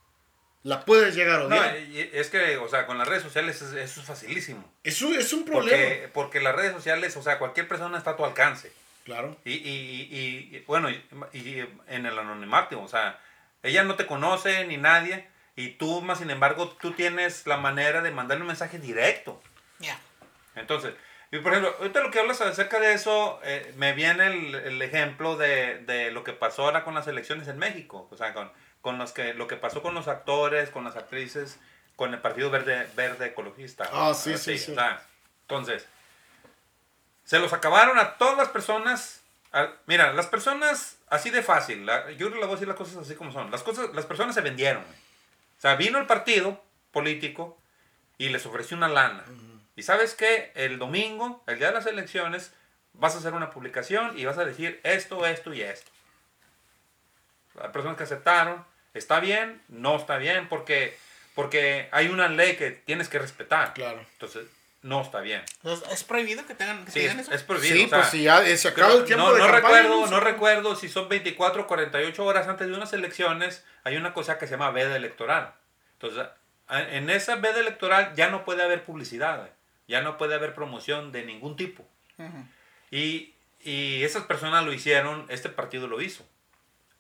La puedes llegar a No, odiar. y- es que, o sea, con las redes sociales es- eso es facilísimo. es, un, es un problema. Porque, porque las redes sociales, o sea, cualquier persona está a tu alcance. Claro. Y, y, y, y, bueno, y en el anonimato, o sea, ella no te conoce ni nadie, y tú, más sin embargo, tú tienes la manera de mandarle un mensaje directo. Ya. Entonces, Y por ejemplo, ahorita lo que hablas acerca de eso, eh, me viene el, el ejemplo de, de, lo que pasó ahora con las elecciones en México. O sea, con, con los que, lo que pasó con los actores, con las actrices, con el Partido Verde, Verde Ecologista. Ah, sí, sí, sí. O sea, entonces, se los acabaron a todas las personas. Mira, las personas, así de fácil, la, yo le voy a decir las cosas así como son. Las, cosas, las personas se vendieron. O sea, vino el partido político y les ofreció una lana. Uh -huh. Y sabes qué, el domingo, el día de las elecciones, vas a hacer una publicación y vas a decir esto, esto y esto. Las personas que aceptaron, ¿está bien? No está bien, porque, porque hay una ley que tienes que respetar. Claro. Entonces, no está bien. ¿Es prohibido que tengan que sí, digan eso? es prohibido. Sí, o sea, pues si ya se acaba el tiempo no, de no campaña, recuerdo, ¿no? recuerdo si son 24 o 48 horas antes de unas elecciones, hay una cosa que se llama veda electoral. Entonces, en esa veda electoral ya no puede haber publicidad, ya no puede haber promoción de ningún tipo. Ujú. Y, y esas personas lo hicieron, este partido lo hizo.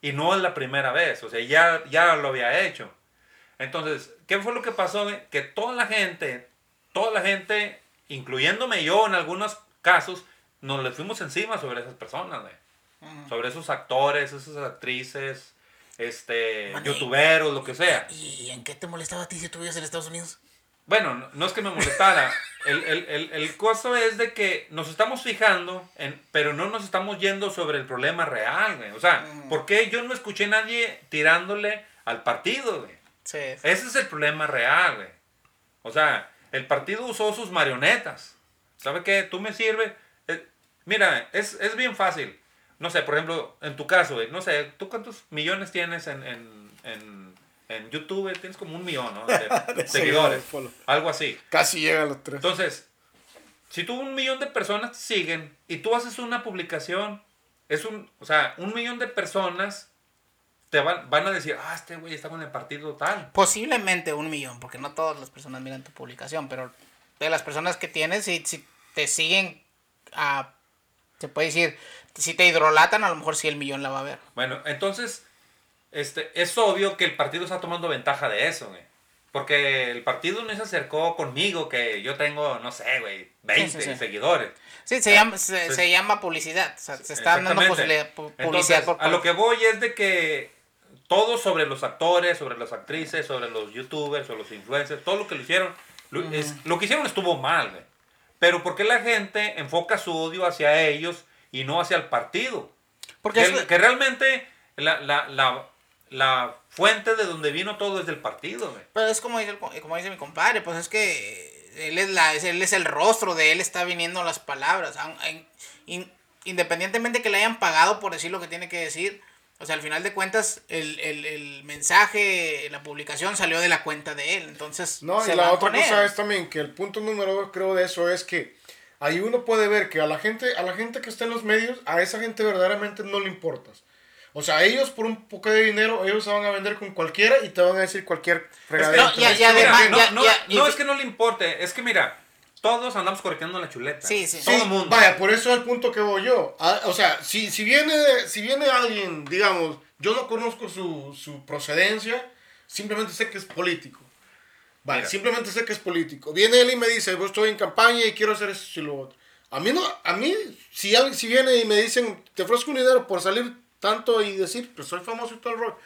Y no es la primera vez, o sea, ya, ya lo había hecho. Entonces, ¿qué fue lo que pasó? Que toda la gente, toda la gente, incluyéndome yo en algunos casos, nos le fuimos encima sobre esas personas, güey. Ujú. sobre esos actores, esas actrices, este, Mané. youtuberos, lo que sea. ¿Y en qué te molestaba a ti si tú vivías en Estados Unidos? Bueno, no, no es que me molestara. El, el, el, el costo es de que nos estamos fijando, en, pero no nos estamos yendo sobre el problema real, güey. O sea, Mm. ¿por qué yo no escuché a nadie tirándole al partido, güey? Sí. Ese es el problema real, güey. O sea, el partido usó sus marionetas. ¿Sabe qué? Tú me sirves. Eh, mira, es, es bien fácil. No sé, por ejemplo, en tu caso, no sé, ¿tú cuántos millones tienes en, en, en, en YouTube? güey? Tienes como un millón, ¿no? De, De seguidores. Algo así. Casi llega a los tres. Entonces, si tú un millón de personas te siguen y tú haces una publicación, es un, o sea, un millón de personas te van, van a decir, ah, este güey está con el partido tal. Posiblemente un millón, porque no todas las personas miran tu publicación, pero de las personas que tienes, si, si te siguen, a, se puede decir, si te hidrolatan, a lo mejor sí el millón la va a ver. Bueno, entonces, este, es obvio que el partido está tomando ventaja de eso, güey. Porque el partido no se acercó conmigo, que yo tengo, no sé, güey, 20 Sí, sí, sí. seguidores. Sí, se llama, se, Sí. se llama publicidad, o sea, se está dando Entonces, publicidad por a lo que voy es de que todo sobre los actores, sobre las actrices, sobre los youtubers o los influencers, todo lo que lo hicieron, lo, es- lo que hicieron estuvo mal, güey. Pero ¿por qué la gente enfoca su odio hacia ellos y no hacia el partido? Porque que, es- que realmente la, la, la, la fuente de donde vino todo es del partido, güey. Pero es como dice, el co- como dice mi compadre, pues es que él es, la, él es el rostro, de él está viniendo las palabras. independientemente que le hayan pagado por decir lo que tiene que decir, o sea, al final de cuentas, el, el, el mensaje, la publicación salió de la cuenta de él. Entonces, No, se y la otra cosa él. es también que el punto número dos creo de eso es que ahí uno puede ver que a la gente, a la gente que está en los medios, a esa gente verdaderamente no le importas. O sea, ellos por un poco de dinero, ellos se van a vender con cualquiera y te van a decir cualquier fregadera. no, no, no- no es que no le importe, es que mira, todos andamos corriendo la chuleta. Sí, sí. Todo Sí, el mundo. Vaya, por eso es el punto que voy yo. Ah, o sea, si, si, viene, si viene alguien, digamos, yo no conozco su, su procedencia, simplemente sé que es político. Vale, Mira. simplemente sé que es político. Viene él y me dice, yo estoy en campaña y quiero hacer eso y lo otro. A mí no, a mí, si alguien si viene y me dicen, te ofrezco un dinero por salir tanto y decir, pues soy famoso y todo el rollo.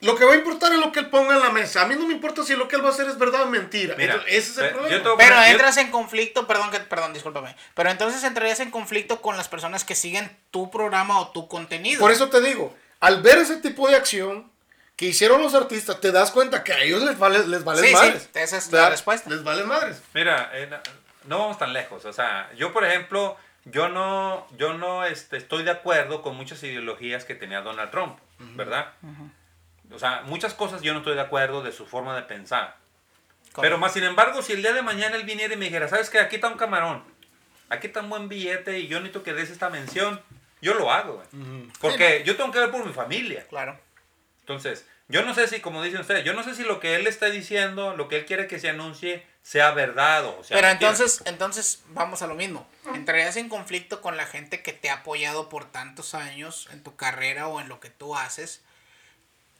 Lo que va a importar es lo que él ponga en la mesa. A mí no me importa si lo que él va a hacer es verdad o mentira. Mira, Entonces, ese es el eh, problema. yo te voy a Pero poner- yo- entras en conflicto, perdón, que, perdón, discúlpame. Pero entonces entrarías en conflicto con las personas que siguen tu programa o tu contenido. Por eso te digo, al ver ese tipo de acción que hicieron los artistas, te das cuenta que a ellos les vale, les vale Sí, sí, madres. esa es ¿Verdad? la respuesta. Les vale madres. Mira, eh, no, vamos tan lejos. O sea, yo, por ejemplo, yo no, yo no este, estoy de acuerdo con muchas ideologías que tenía Donald Trump, ¿verdad? O sea, muchas cosas yo no estoy de acuerdo de su forma de pensar. Pero más sin embargo, si el día de mañana él viniera y me dijera, ¿sabes qué? Aquí está un camarón. Aquí está un buen billete y yo necesito que des esta mención. Yo lo hago, güey. Porque yo tengo que ver por mi familia. Claro. Entonces, yo no sé si, como dicen ustedes, yo no sé si lo que él está diciendo, lo que él quiere que se anuncie, sea verdad o sea Pero mentira. entonces, entonces vamos a lo mismo. Entrarías en conflicto con la gente que te ha apoyado por tantos años en tu carrera o en lo que tú haces,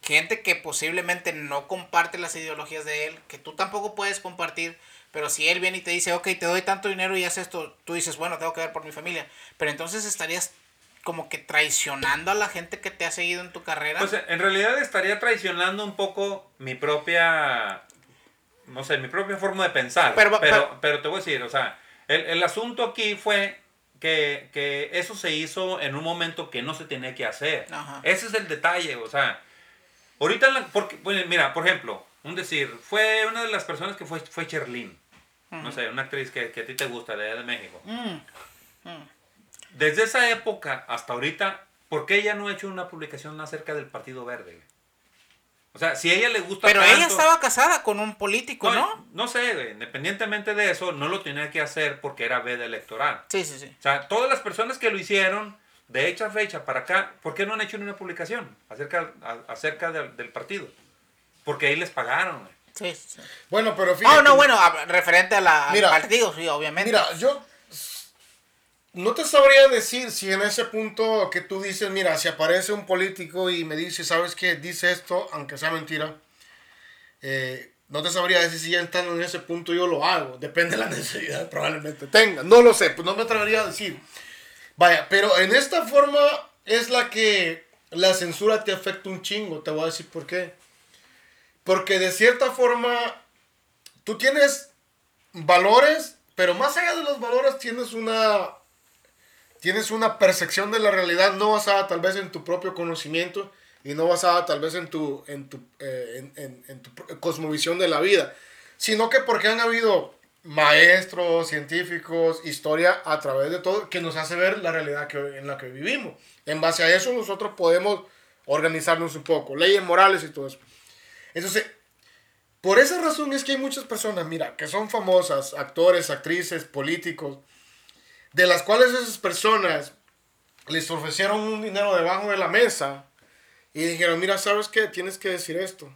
gente que posiblemente no comparte las ideologías de él, que tú tampoco puedes compartir, pero si él viene y te dice, ok, te doy tanto dinero y haces esto, tú dices, bueno, tengo que ver por mi familia, pero entonces estarías como que traicionando a la gente que te ha seguido en tu carrera. Pues en realidad estaría traicionando un poco mi propia, no sé, mi propia forma de pensar. Pero, pero, te voy a decir, o sea, el, el asunto aquí fue que, que, eso se hizo en un momento que no se tenía que hacer. Ese es el detalle, o sea, ahorita, porque, mira, por ejemplo, un decir, fue una de las personas que fue, fue Cherlin, no sé, una actriz que, que, a ti te gusta, de, de México. Mm, mm. Desde esa época hasta ahorita, ¿por qué ella no ha hecho una publicación acerca del Partido Verde? O sea, si a ella le gusta. Pero ella estaba casada con un político, ¿no? No, sé, independientemente de eso, no lo tenía que hacer porque era veda electoral. Sí, sí, sí. O sea, todas las personas que lo hicieron, de hecha fecha para acá, ¿por qué no han hecho una publicación acerca, acerca del, partido? Porque ahí les pagaron. Sí, sí. Bueno, pero fíjate. Oh, no, bueno, referente a la, al partido, sí, obviamente. Mira, yo no te sabría decir si en ese punto que tú dices, mira, si aparece un político y me dice, ¿sabes qué? Dice esto, aunque sea mentira. Eh, no te sabría decir si ya estando en ese punto yo lo hago. Depende de la necesidad, probablemente tenga. No lo sé, pues no me atrevería a decir. Vaya, pero en esta forma es la que la censura te afecta un chingo. Te voy a decir por qué. Porque de cierta forma tú tienes valores, pero más allá de los valores tienes una tienes una percepción de la realidad no basada tal vez en tu propio conocimiento y no basada tal vez en tu, en tu, eh, en, tu cosmovisión de la vida, sino que porque han habido maestros, científicos, historia a través de todo que nos hace ver la realidad que, en la que vivimos. En base a eso nosotros podemos organizarnos un poco, leyes morales y todo eso. Entonces, por esa razón es que hay muchas personas, mira, que son famosas, actores, actrices, políticos, de las cuales esas personas les ofrecieron un dinero debajo de la mesa y dijeron, mira, ¿sabes qué? Tienes que decir esto.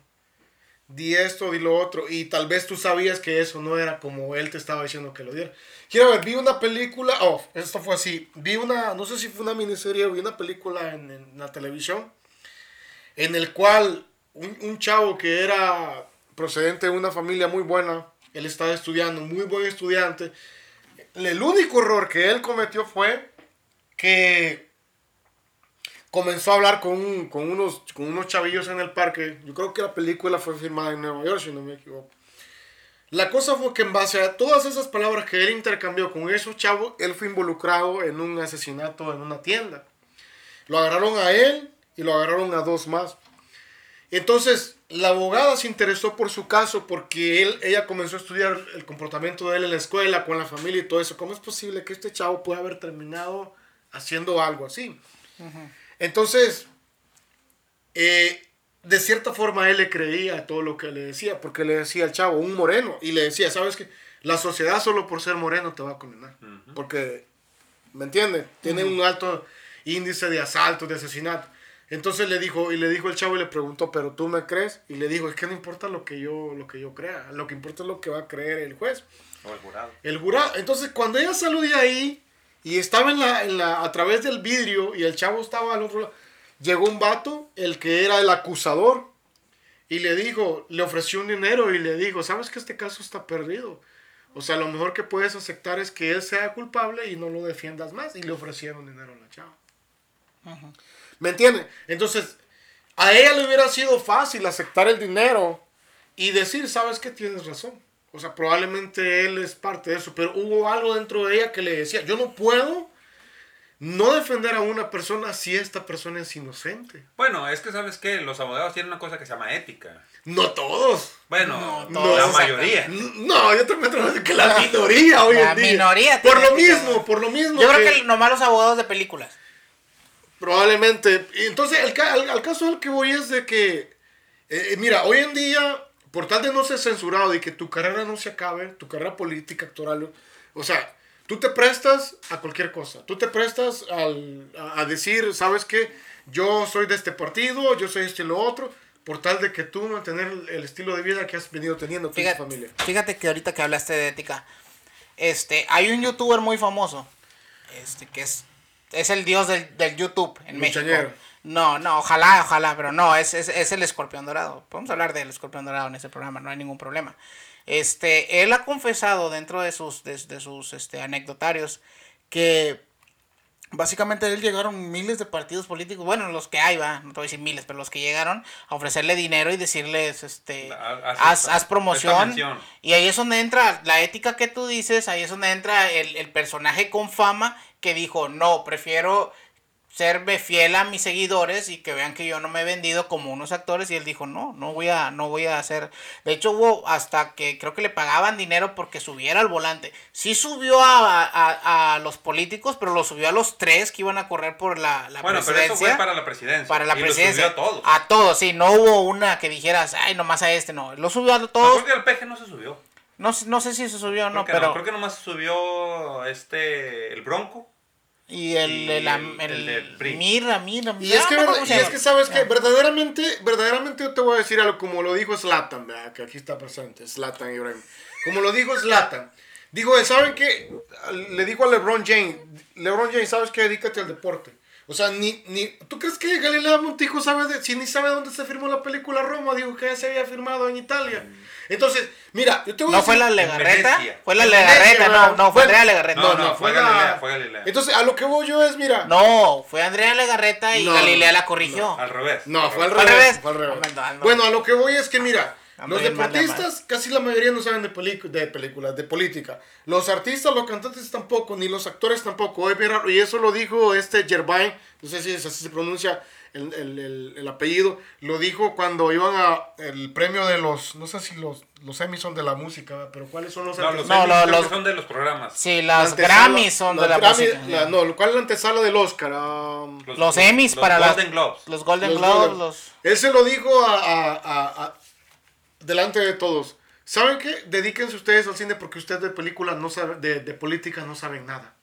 Di esto, di lo otro. Y tal vez tú sabías que eso no era como él te estaba diciendo que lo diera. Quiero ver, vi una película, oh, esto fue así. Vi una, no sé si fue una miniserie vi una película en, la televisión, en el cual un, un chavo que era procedente de una familia muy buena, él estaba estudiando, muy buen estudiante, el único error que él cometió fue que comenzó a hablar con, unos, con unos chavillos en el parque. Yo creo que la película fue filmada en Nueva York, si no me equivoco. La cosa fue que en base a todas esas palabras que él intercambió con esos chavos, él fue involucrado en un asesinato en una tienda. Lo agarraron a él y lo agarraron a dos más. Entonces, la abogada se interesó por su caso porque él, ella comenzó a estudiar el comportamiento de él en la escuela, con la familia y todo eso. ¿Cómo es posible que este chavo pueda haber terminado haciendo algo así? Entonces, eh, de cierta forma él le creía todo lo que le decía, porque le decía al chavo, un moreno, y le decía, ¿sabes qué? La sociedad solo por ser moreno te va a condenar. Porque, ¿me entiendes? Tiene un alto índice de asalto, de asesinato. Entonces le dijo, y le dijo el chavo y le preguntó, ¿pero tú me crees? Y le dijo, es que no importa lo que yo, lo que yo crea, lo que importa es lo que va a creer el juez. O el jurado. El jurado. Entonces cuando ella salió de ahí y estaba en la, en la, a través del vidrio y el chavo estaba al otro lado, llegó un vato, el que era el acusador, y le dijo, le ofreció un dinero y le dijo, ¿sabes que este caso está perdido? O sea, lo mejor que puedes aceptar es que él sea culpable y no lo defiendas más. Y le ofrecieron dinero a la chava. Ajá. ¿Me entiendes? Entonces, a ella le hubiera sido fácil aceptar el dinero y decir, sabes que tienes razón. O sea, probablemente él es parte de eso, pero hubo algo dentro de ella que le decía, yo no puedo no defender a una persona si esta persona es inocente. Bueno, es que sabes que los abogados tienen una cosa que se llama ética. No todos. Bueno, no, la mayoría. No, yo te meto que la minoría hoy en día. La minoría. Por lo mismo, por lo mismo. Yo creo que nomás los abogados de películas. Probablemente. Entonces, el, al, caso al que voy es de que, eh, eh, mira, hoy en día, por tal de no ser censurado y que tu carrera no se acabe, tu carrera política, actoral, o sea, tú te prestas a cualquier cosa. Tú te prestas al, a, decir, ¿sabes qué? Yo soy de este partido, yo soy este y lo otro, por tal de que tú mantener el, estilo de vida que has venido teniendo tu familia. Fíjate que ahorita que hablaste de ética, este, hay un youtuber muy famoso, este, que es es el dios del, del YouTube en México. No, no, ojalá, ojalá, pero no, es, es, es, el escorpión dorado. Podemos hablar del escorpión dorado en ese programa, no hay ningún problema. Este, él ha confesado dentro de sus, de, de sus este, anecdotarios que básicamente a él llegaron miles de partidos políticos, bueno, los que hay, va, no te voy a decir miles, pero los que llegaron a ofrecerle dinero y decirles, este, haz, haz promoción. Y ahí es donde entra la ética que tú dices, ahí es donde entra el, el personaje con fama que dijo, no, prefiero serme fiel a mis seguidores y que vean que yo no me he vendido como unos actores. Y él dijo no no voy a no voy a hacer de hecho hubo hasta que creo que le pagaban dinero porque subiera al volante. Sí subió a, a, a los políticos pero lo subió a los tres que iban a correr por la, la bueno, presidencia pero eso fue para la presidencia. Para la y presidencia lo subió a todos. A todos sí. No hubo una que dijeras ay nomás a este no. Lo subió a todos no, creo que el peje no se subió. No, no sé si se subió o no pero no, creo que nomás subió este el bronco y el, el, el, el, el Mira, mira, Y es que, y es que sabes que verdaderamente, verdaderamente yo te voy a decir algo como lo dijo Slatan, que aquí está presente, Slatan Ibrahim. Como lo dijo Slatan. Dijo, ¿saben qué? Le dijo a LeBron James, LeBron James, ¿sabes qué? Dedícate al deporte. O sea, ni, ni, ¿tú crees que Galileo Montijo sabe de, si ni sabe dónde se firmó la película Roma? Dijo que ya se había firmado en Italia. Entonces, mira, yo te voy ¿No a decir. fue la Legarreta? Fue la Legarreta, no, no, fue Andrea Legarreta. No, no, fue, Galilea, fue Galilea. Entonces, a lo que voy yo es, mira. No, fue Andrea Legarreta y No, Galilea la corrigió. Al revés. No, fue al ¿Fue al revés. revés? Fue al revés. Bueno, a lo que voy es que, mira, los deportistas, casi la mayoría no saben de, de películas, de política. Los artistas, los cantantes tampoco, ni los actores tampoco. Es bien raro. Y eso lo dijo este Gervain, no sé si es así se pronuncia el, el, el, el apellido, lo dijo cuando iban a el premio de los, no sé si los, los Emmys son de la música, pero ¿cuáles son los No, los, No, los- son de los programas. Sí, La las antesala- Grammys son de los la Grammy- música. la- no, ¿cuál es la antesala del Oscar? Ah, Los Emmys para las- Golden Globes. Los Golden Los Globes, Golden- los... Él se lo dijo a, a- a- a- delante de todos. ¿Saben qué? Dedíquense ustedes al cine porque ustedes de películas no saben, de, de política no saben nada.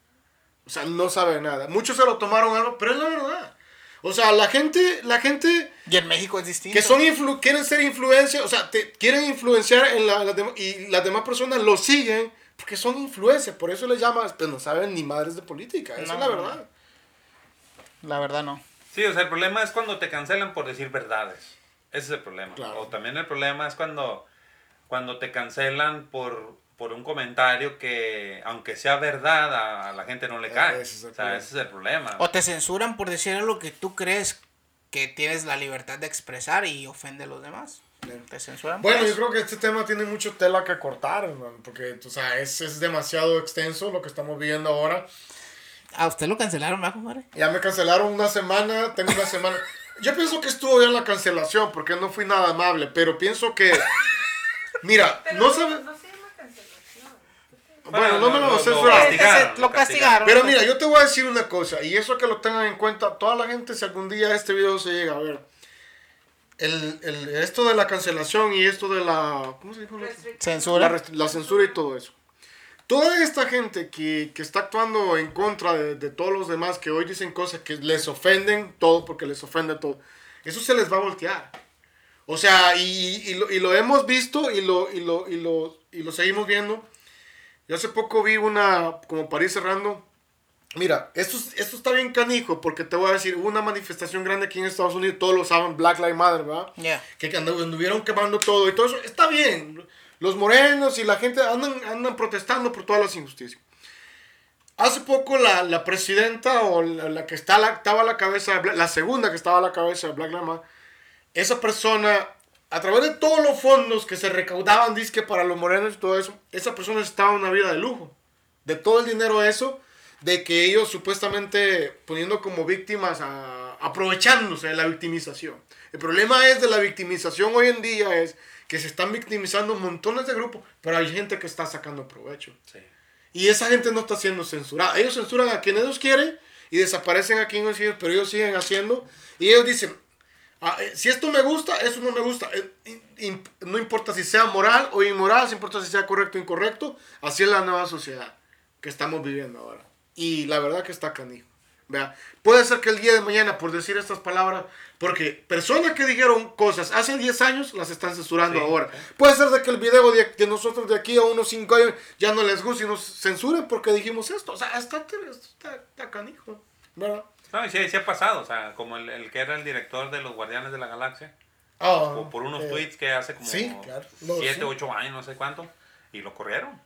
O sea, no saben nada. Muchos se lo tomaron algo, pero es la verdad. O sea, la gente, la gente Y en México es distinto. que son influ- quieren ser influencia, o sea, te, quieren influenciar en la, dem- y las demás personas lo siguen porque son influencers. Por eso les llaman, pero no saben ni madres de política. Esa No, es la no, verdad. La verdad no. Sí, o sea, el problema es cuando te cancelan por decir verdades. Ese es el problema. Claro. O también el problema es cuando, cuando te cancelan por, por un comentario que, aunque sea verdad, a, a la gente no le Eh, cae. ese es el o sea, problema. ese es el problema. O te censuran por decir algo que tú crees que tienes la libertad de expresar y ofende a los demás. Te censuran por Bueno, yo creo que este tema tiene mucho tela que cortar, hermano, porque, o sea, es, es demasiado extenso lo que estamos viendo ahora. ¿A usted lo cancelaron, ¿verdad, compadre? Ya me cancelaron una semana, tengo una semana. Yo pienso que estuvo bien la cancelación, porque no fui nada amable, pero pienso que... Mira, Pero no sabes... No se llama cancelación. Bueno, no me lo sé, lo pero- castigaron, Lo castigaron. Pero mira, yo te voy a decir una cosa, y eso que lo tengan en cuenta, toda la gente, si algún día este video se llega a ver, el, el- esto de la cancelación y esto de la... ¿Cómo se dijo? Censura. la censura y todo eso. Toda esta gente que, que está actuando en contra de, de todos los demás, que hoy dicen cosas que les ofenden todo, porque les ofende todo, eso se les va a voltear. O sea, y, y lo, y lo hemos visto y lo, y, lo, y, lo, y lo seguimos viendo. Yo hace poco vi una, como para ir cerrando, mira, esto, es- esto está bien canijo, porque te voy a decir, hubo una manifestación grande aquí en Estados Unidos, todos lo saben, Black Lives Matter, ¿verdad? Ya. que andu- anduvieron quemando todo y todo eso, está bien. Los morenos y la gente andan, andan protestando por todas las injusticias. Hace poco la, la presidenta o la, la que está la, estaba a la cabeza, la segunda que estaba a la cabeza de Black Matter, esa persona, a través de todos los fondos que se recaudaban, disque para los morenos y todo eso, esa persona estaba en una vida de lujo. De todo el dinero eso, de que ellos supuestamente poniendo como víctimas, a, aprovechándose de la victimización. El problema es de la victimización hoy en día es que se están victimizando montones de grupos, pero hay gente que está sacando provecho. Sí. Y esa gente no está siendo censurada. Ellos censuran a quien ellos quieren y desaparecen a quien ellos quieren, pero ellos siguen haciendo. Y ellos dicen, "Ah, eh, si esto me gusta, eso no me gusta. Eh, in- no importa si sea moral o inmoral, no importa si sea correcto o incorrecto. Así es la nueva sociedad que estamos viviendo ahora. Y la verdad que está canijo. Vea, puede ser que el día de mañana, por decir estas palabras, porque personas que dijeron cosas hace 10 años las están censurando Sí, ahora. Puede ser de que el video de, de nosotros de aquí a unos 5 años ya no les guste y nos censuren porque dijimos esto. O sea, está, está, está canijo. ¿verdad? No, y sí, sí ha pasado, o sea, como el, el que era el director de los Guardianes de la Galaxia, Ah, por, por unos eh, tweets que hace como sí, claro. No, 7, sí. 8 años, no sé cuánto, y lo corrieron.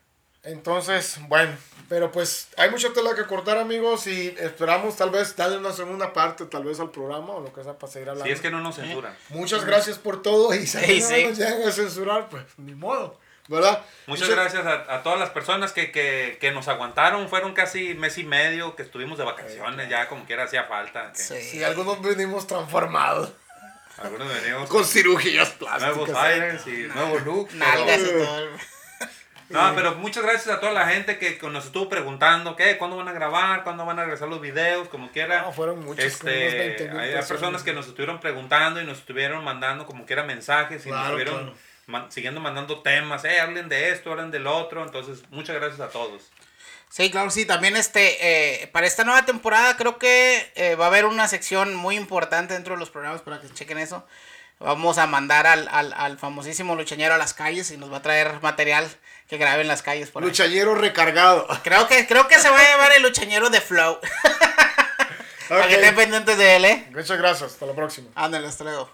Entonces, bueno, pero pues hay mucha tela que cortar, amigos, y esperamos tal vez darle una segunda parte, tal vez al programa o lo que sea para seguir hablando. Si es que no nos censuran. Muchas gracias por todo y si Sí, no sí. nos llegan a censurar, pues ni modo, ¿verdad? Muchas gracias a, a todas las personas que, que, que nos aguantaron. Fueron casi mes y medio que estuvimos de vacaciones, ya como quiera hacía falta. que Sí. Sí, algunos venimos transformados Algunos venimos con cirugías plásticas. nuevos ¿eh? aires y nuevos looks. pero- Nalgas y todo. el- No, pero muchas gracias a toda la gente que nos estuvo preguntando, ¿qué? ¿Cuándo van a grabar? ¿Cuándo van a regresar los videos? Como quiera. No, fueron muchos, Este, 20,000 hay personas. personas que nos estuvieron preguntando y nos estuvieron mandando como quiera mensajes y nos estuvieron claro. man- siguiendo mandando temas, eh, hablen de esto, hablen del otro. Entonces, muchas gracias a todos. Sí, claro, sí. También este, eh, para esta nueva temporada creo que eh, va a haber una sección muy importante dentro de los programas para que chequen eso. Vamos a mandar al, al, al famosísimo luchañero a las calles y nos va a traer material que grabe en las calles. Por ahí. Luchallero recargado. Creo que, creo que se va a llamar el luchañero de Flow. Para que estén pendientes de él, ¿eh? Muchas gracias, hasta la próxima. Ándale, hasta luego.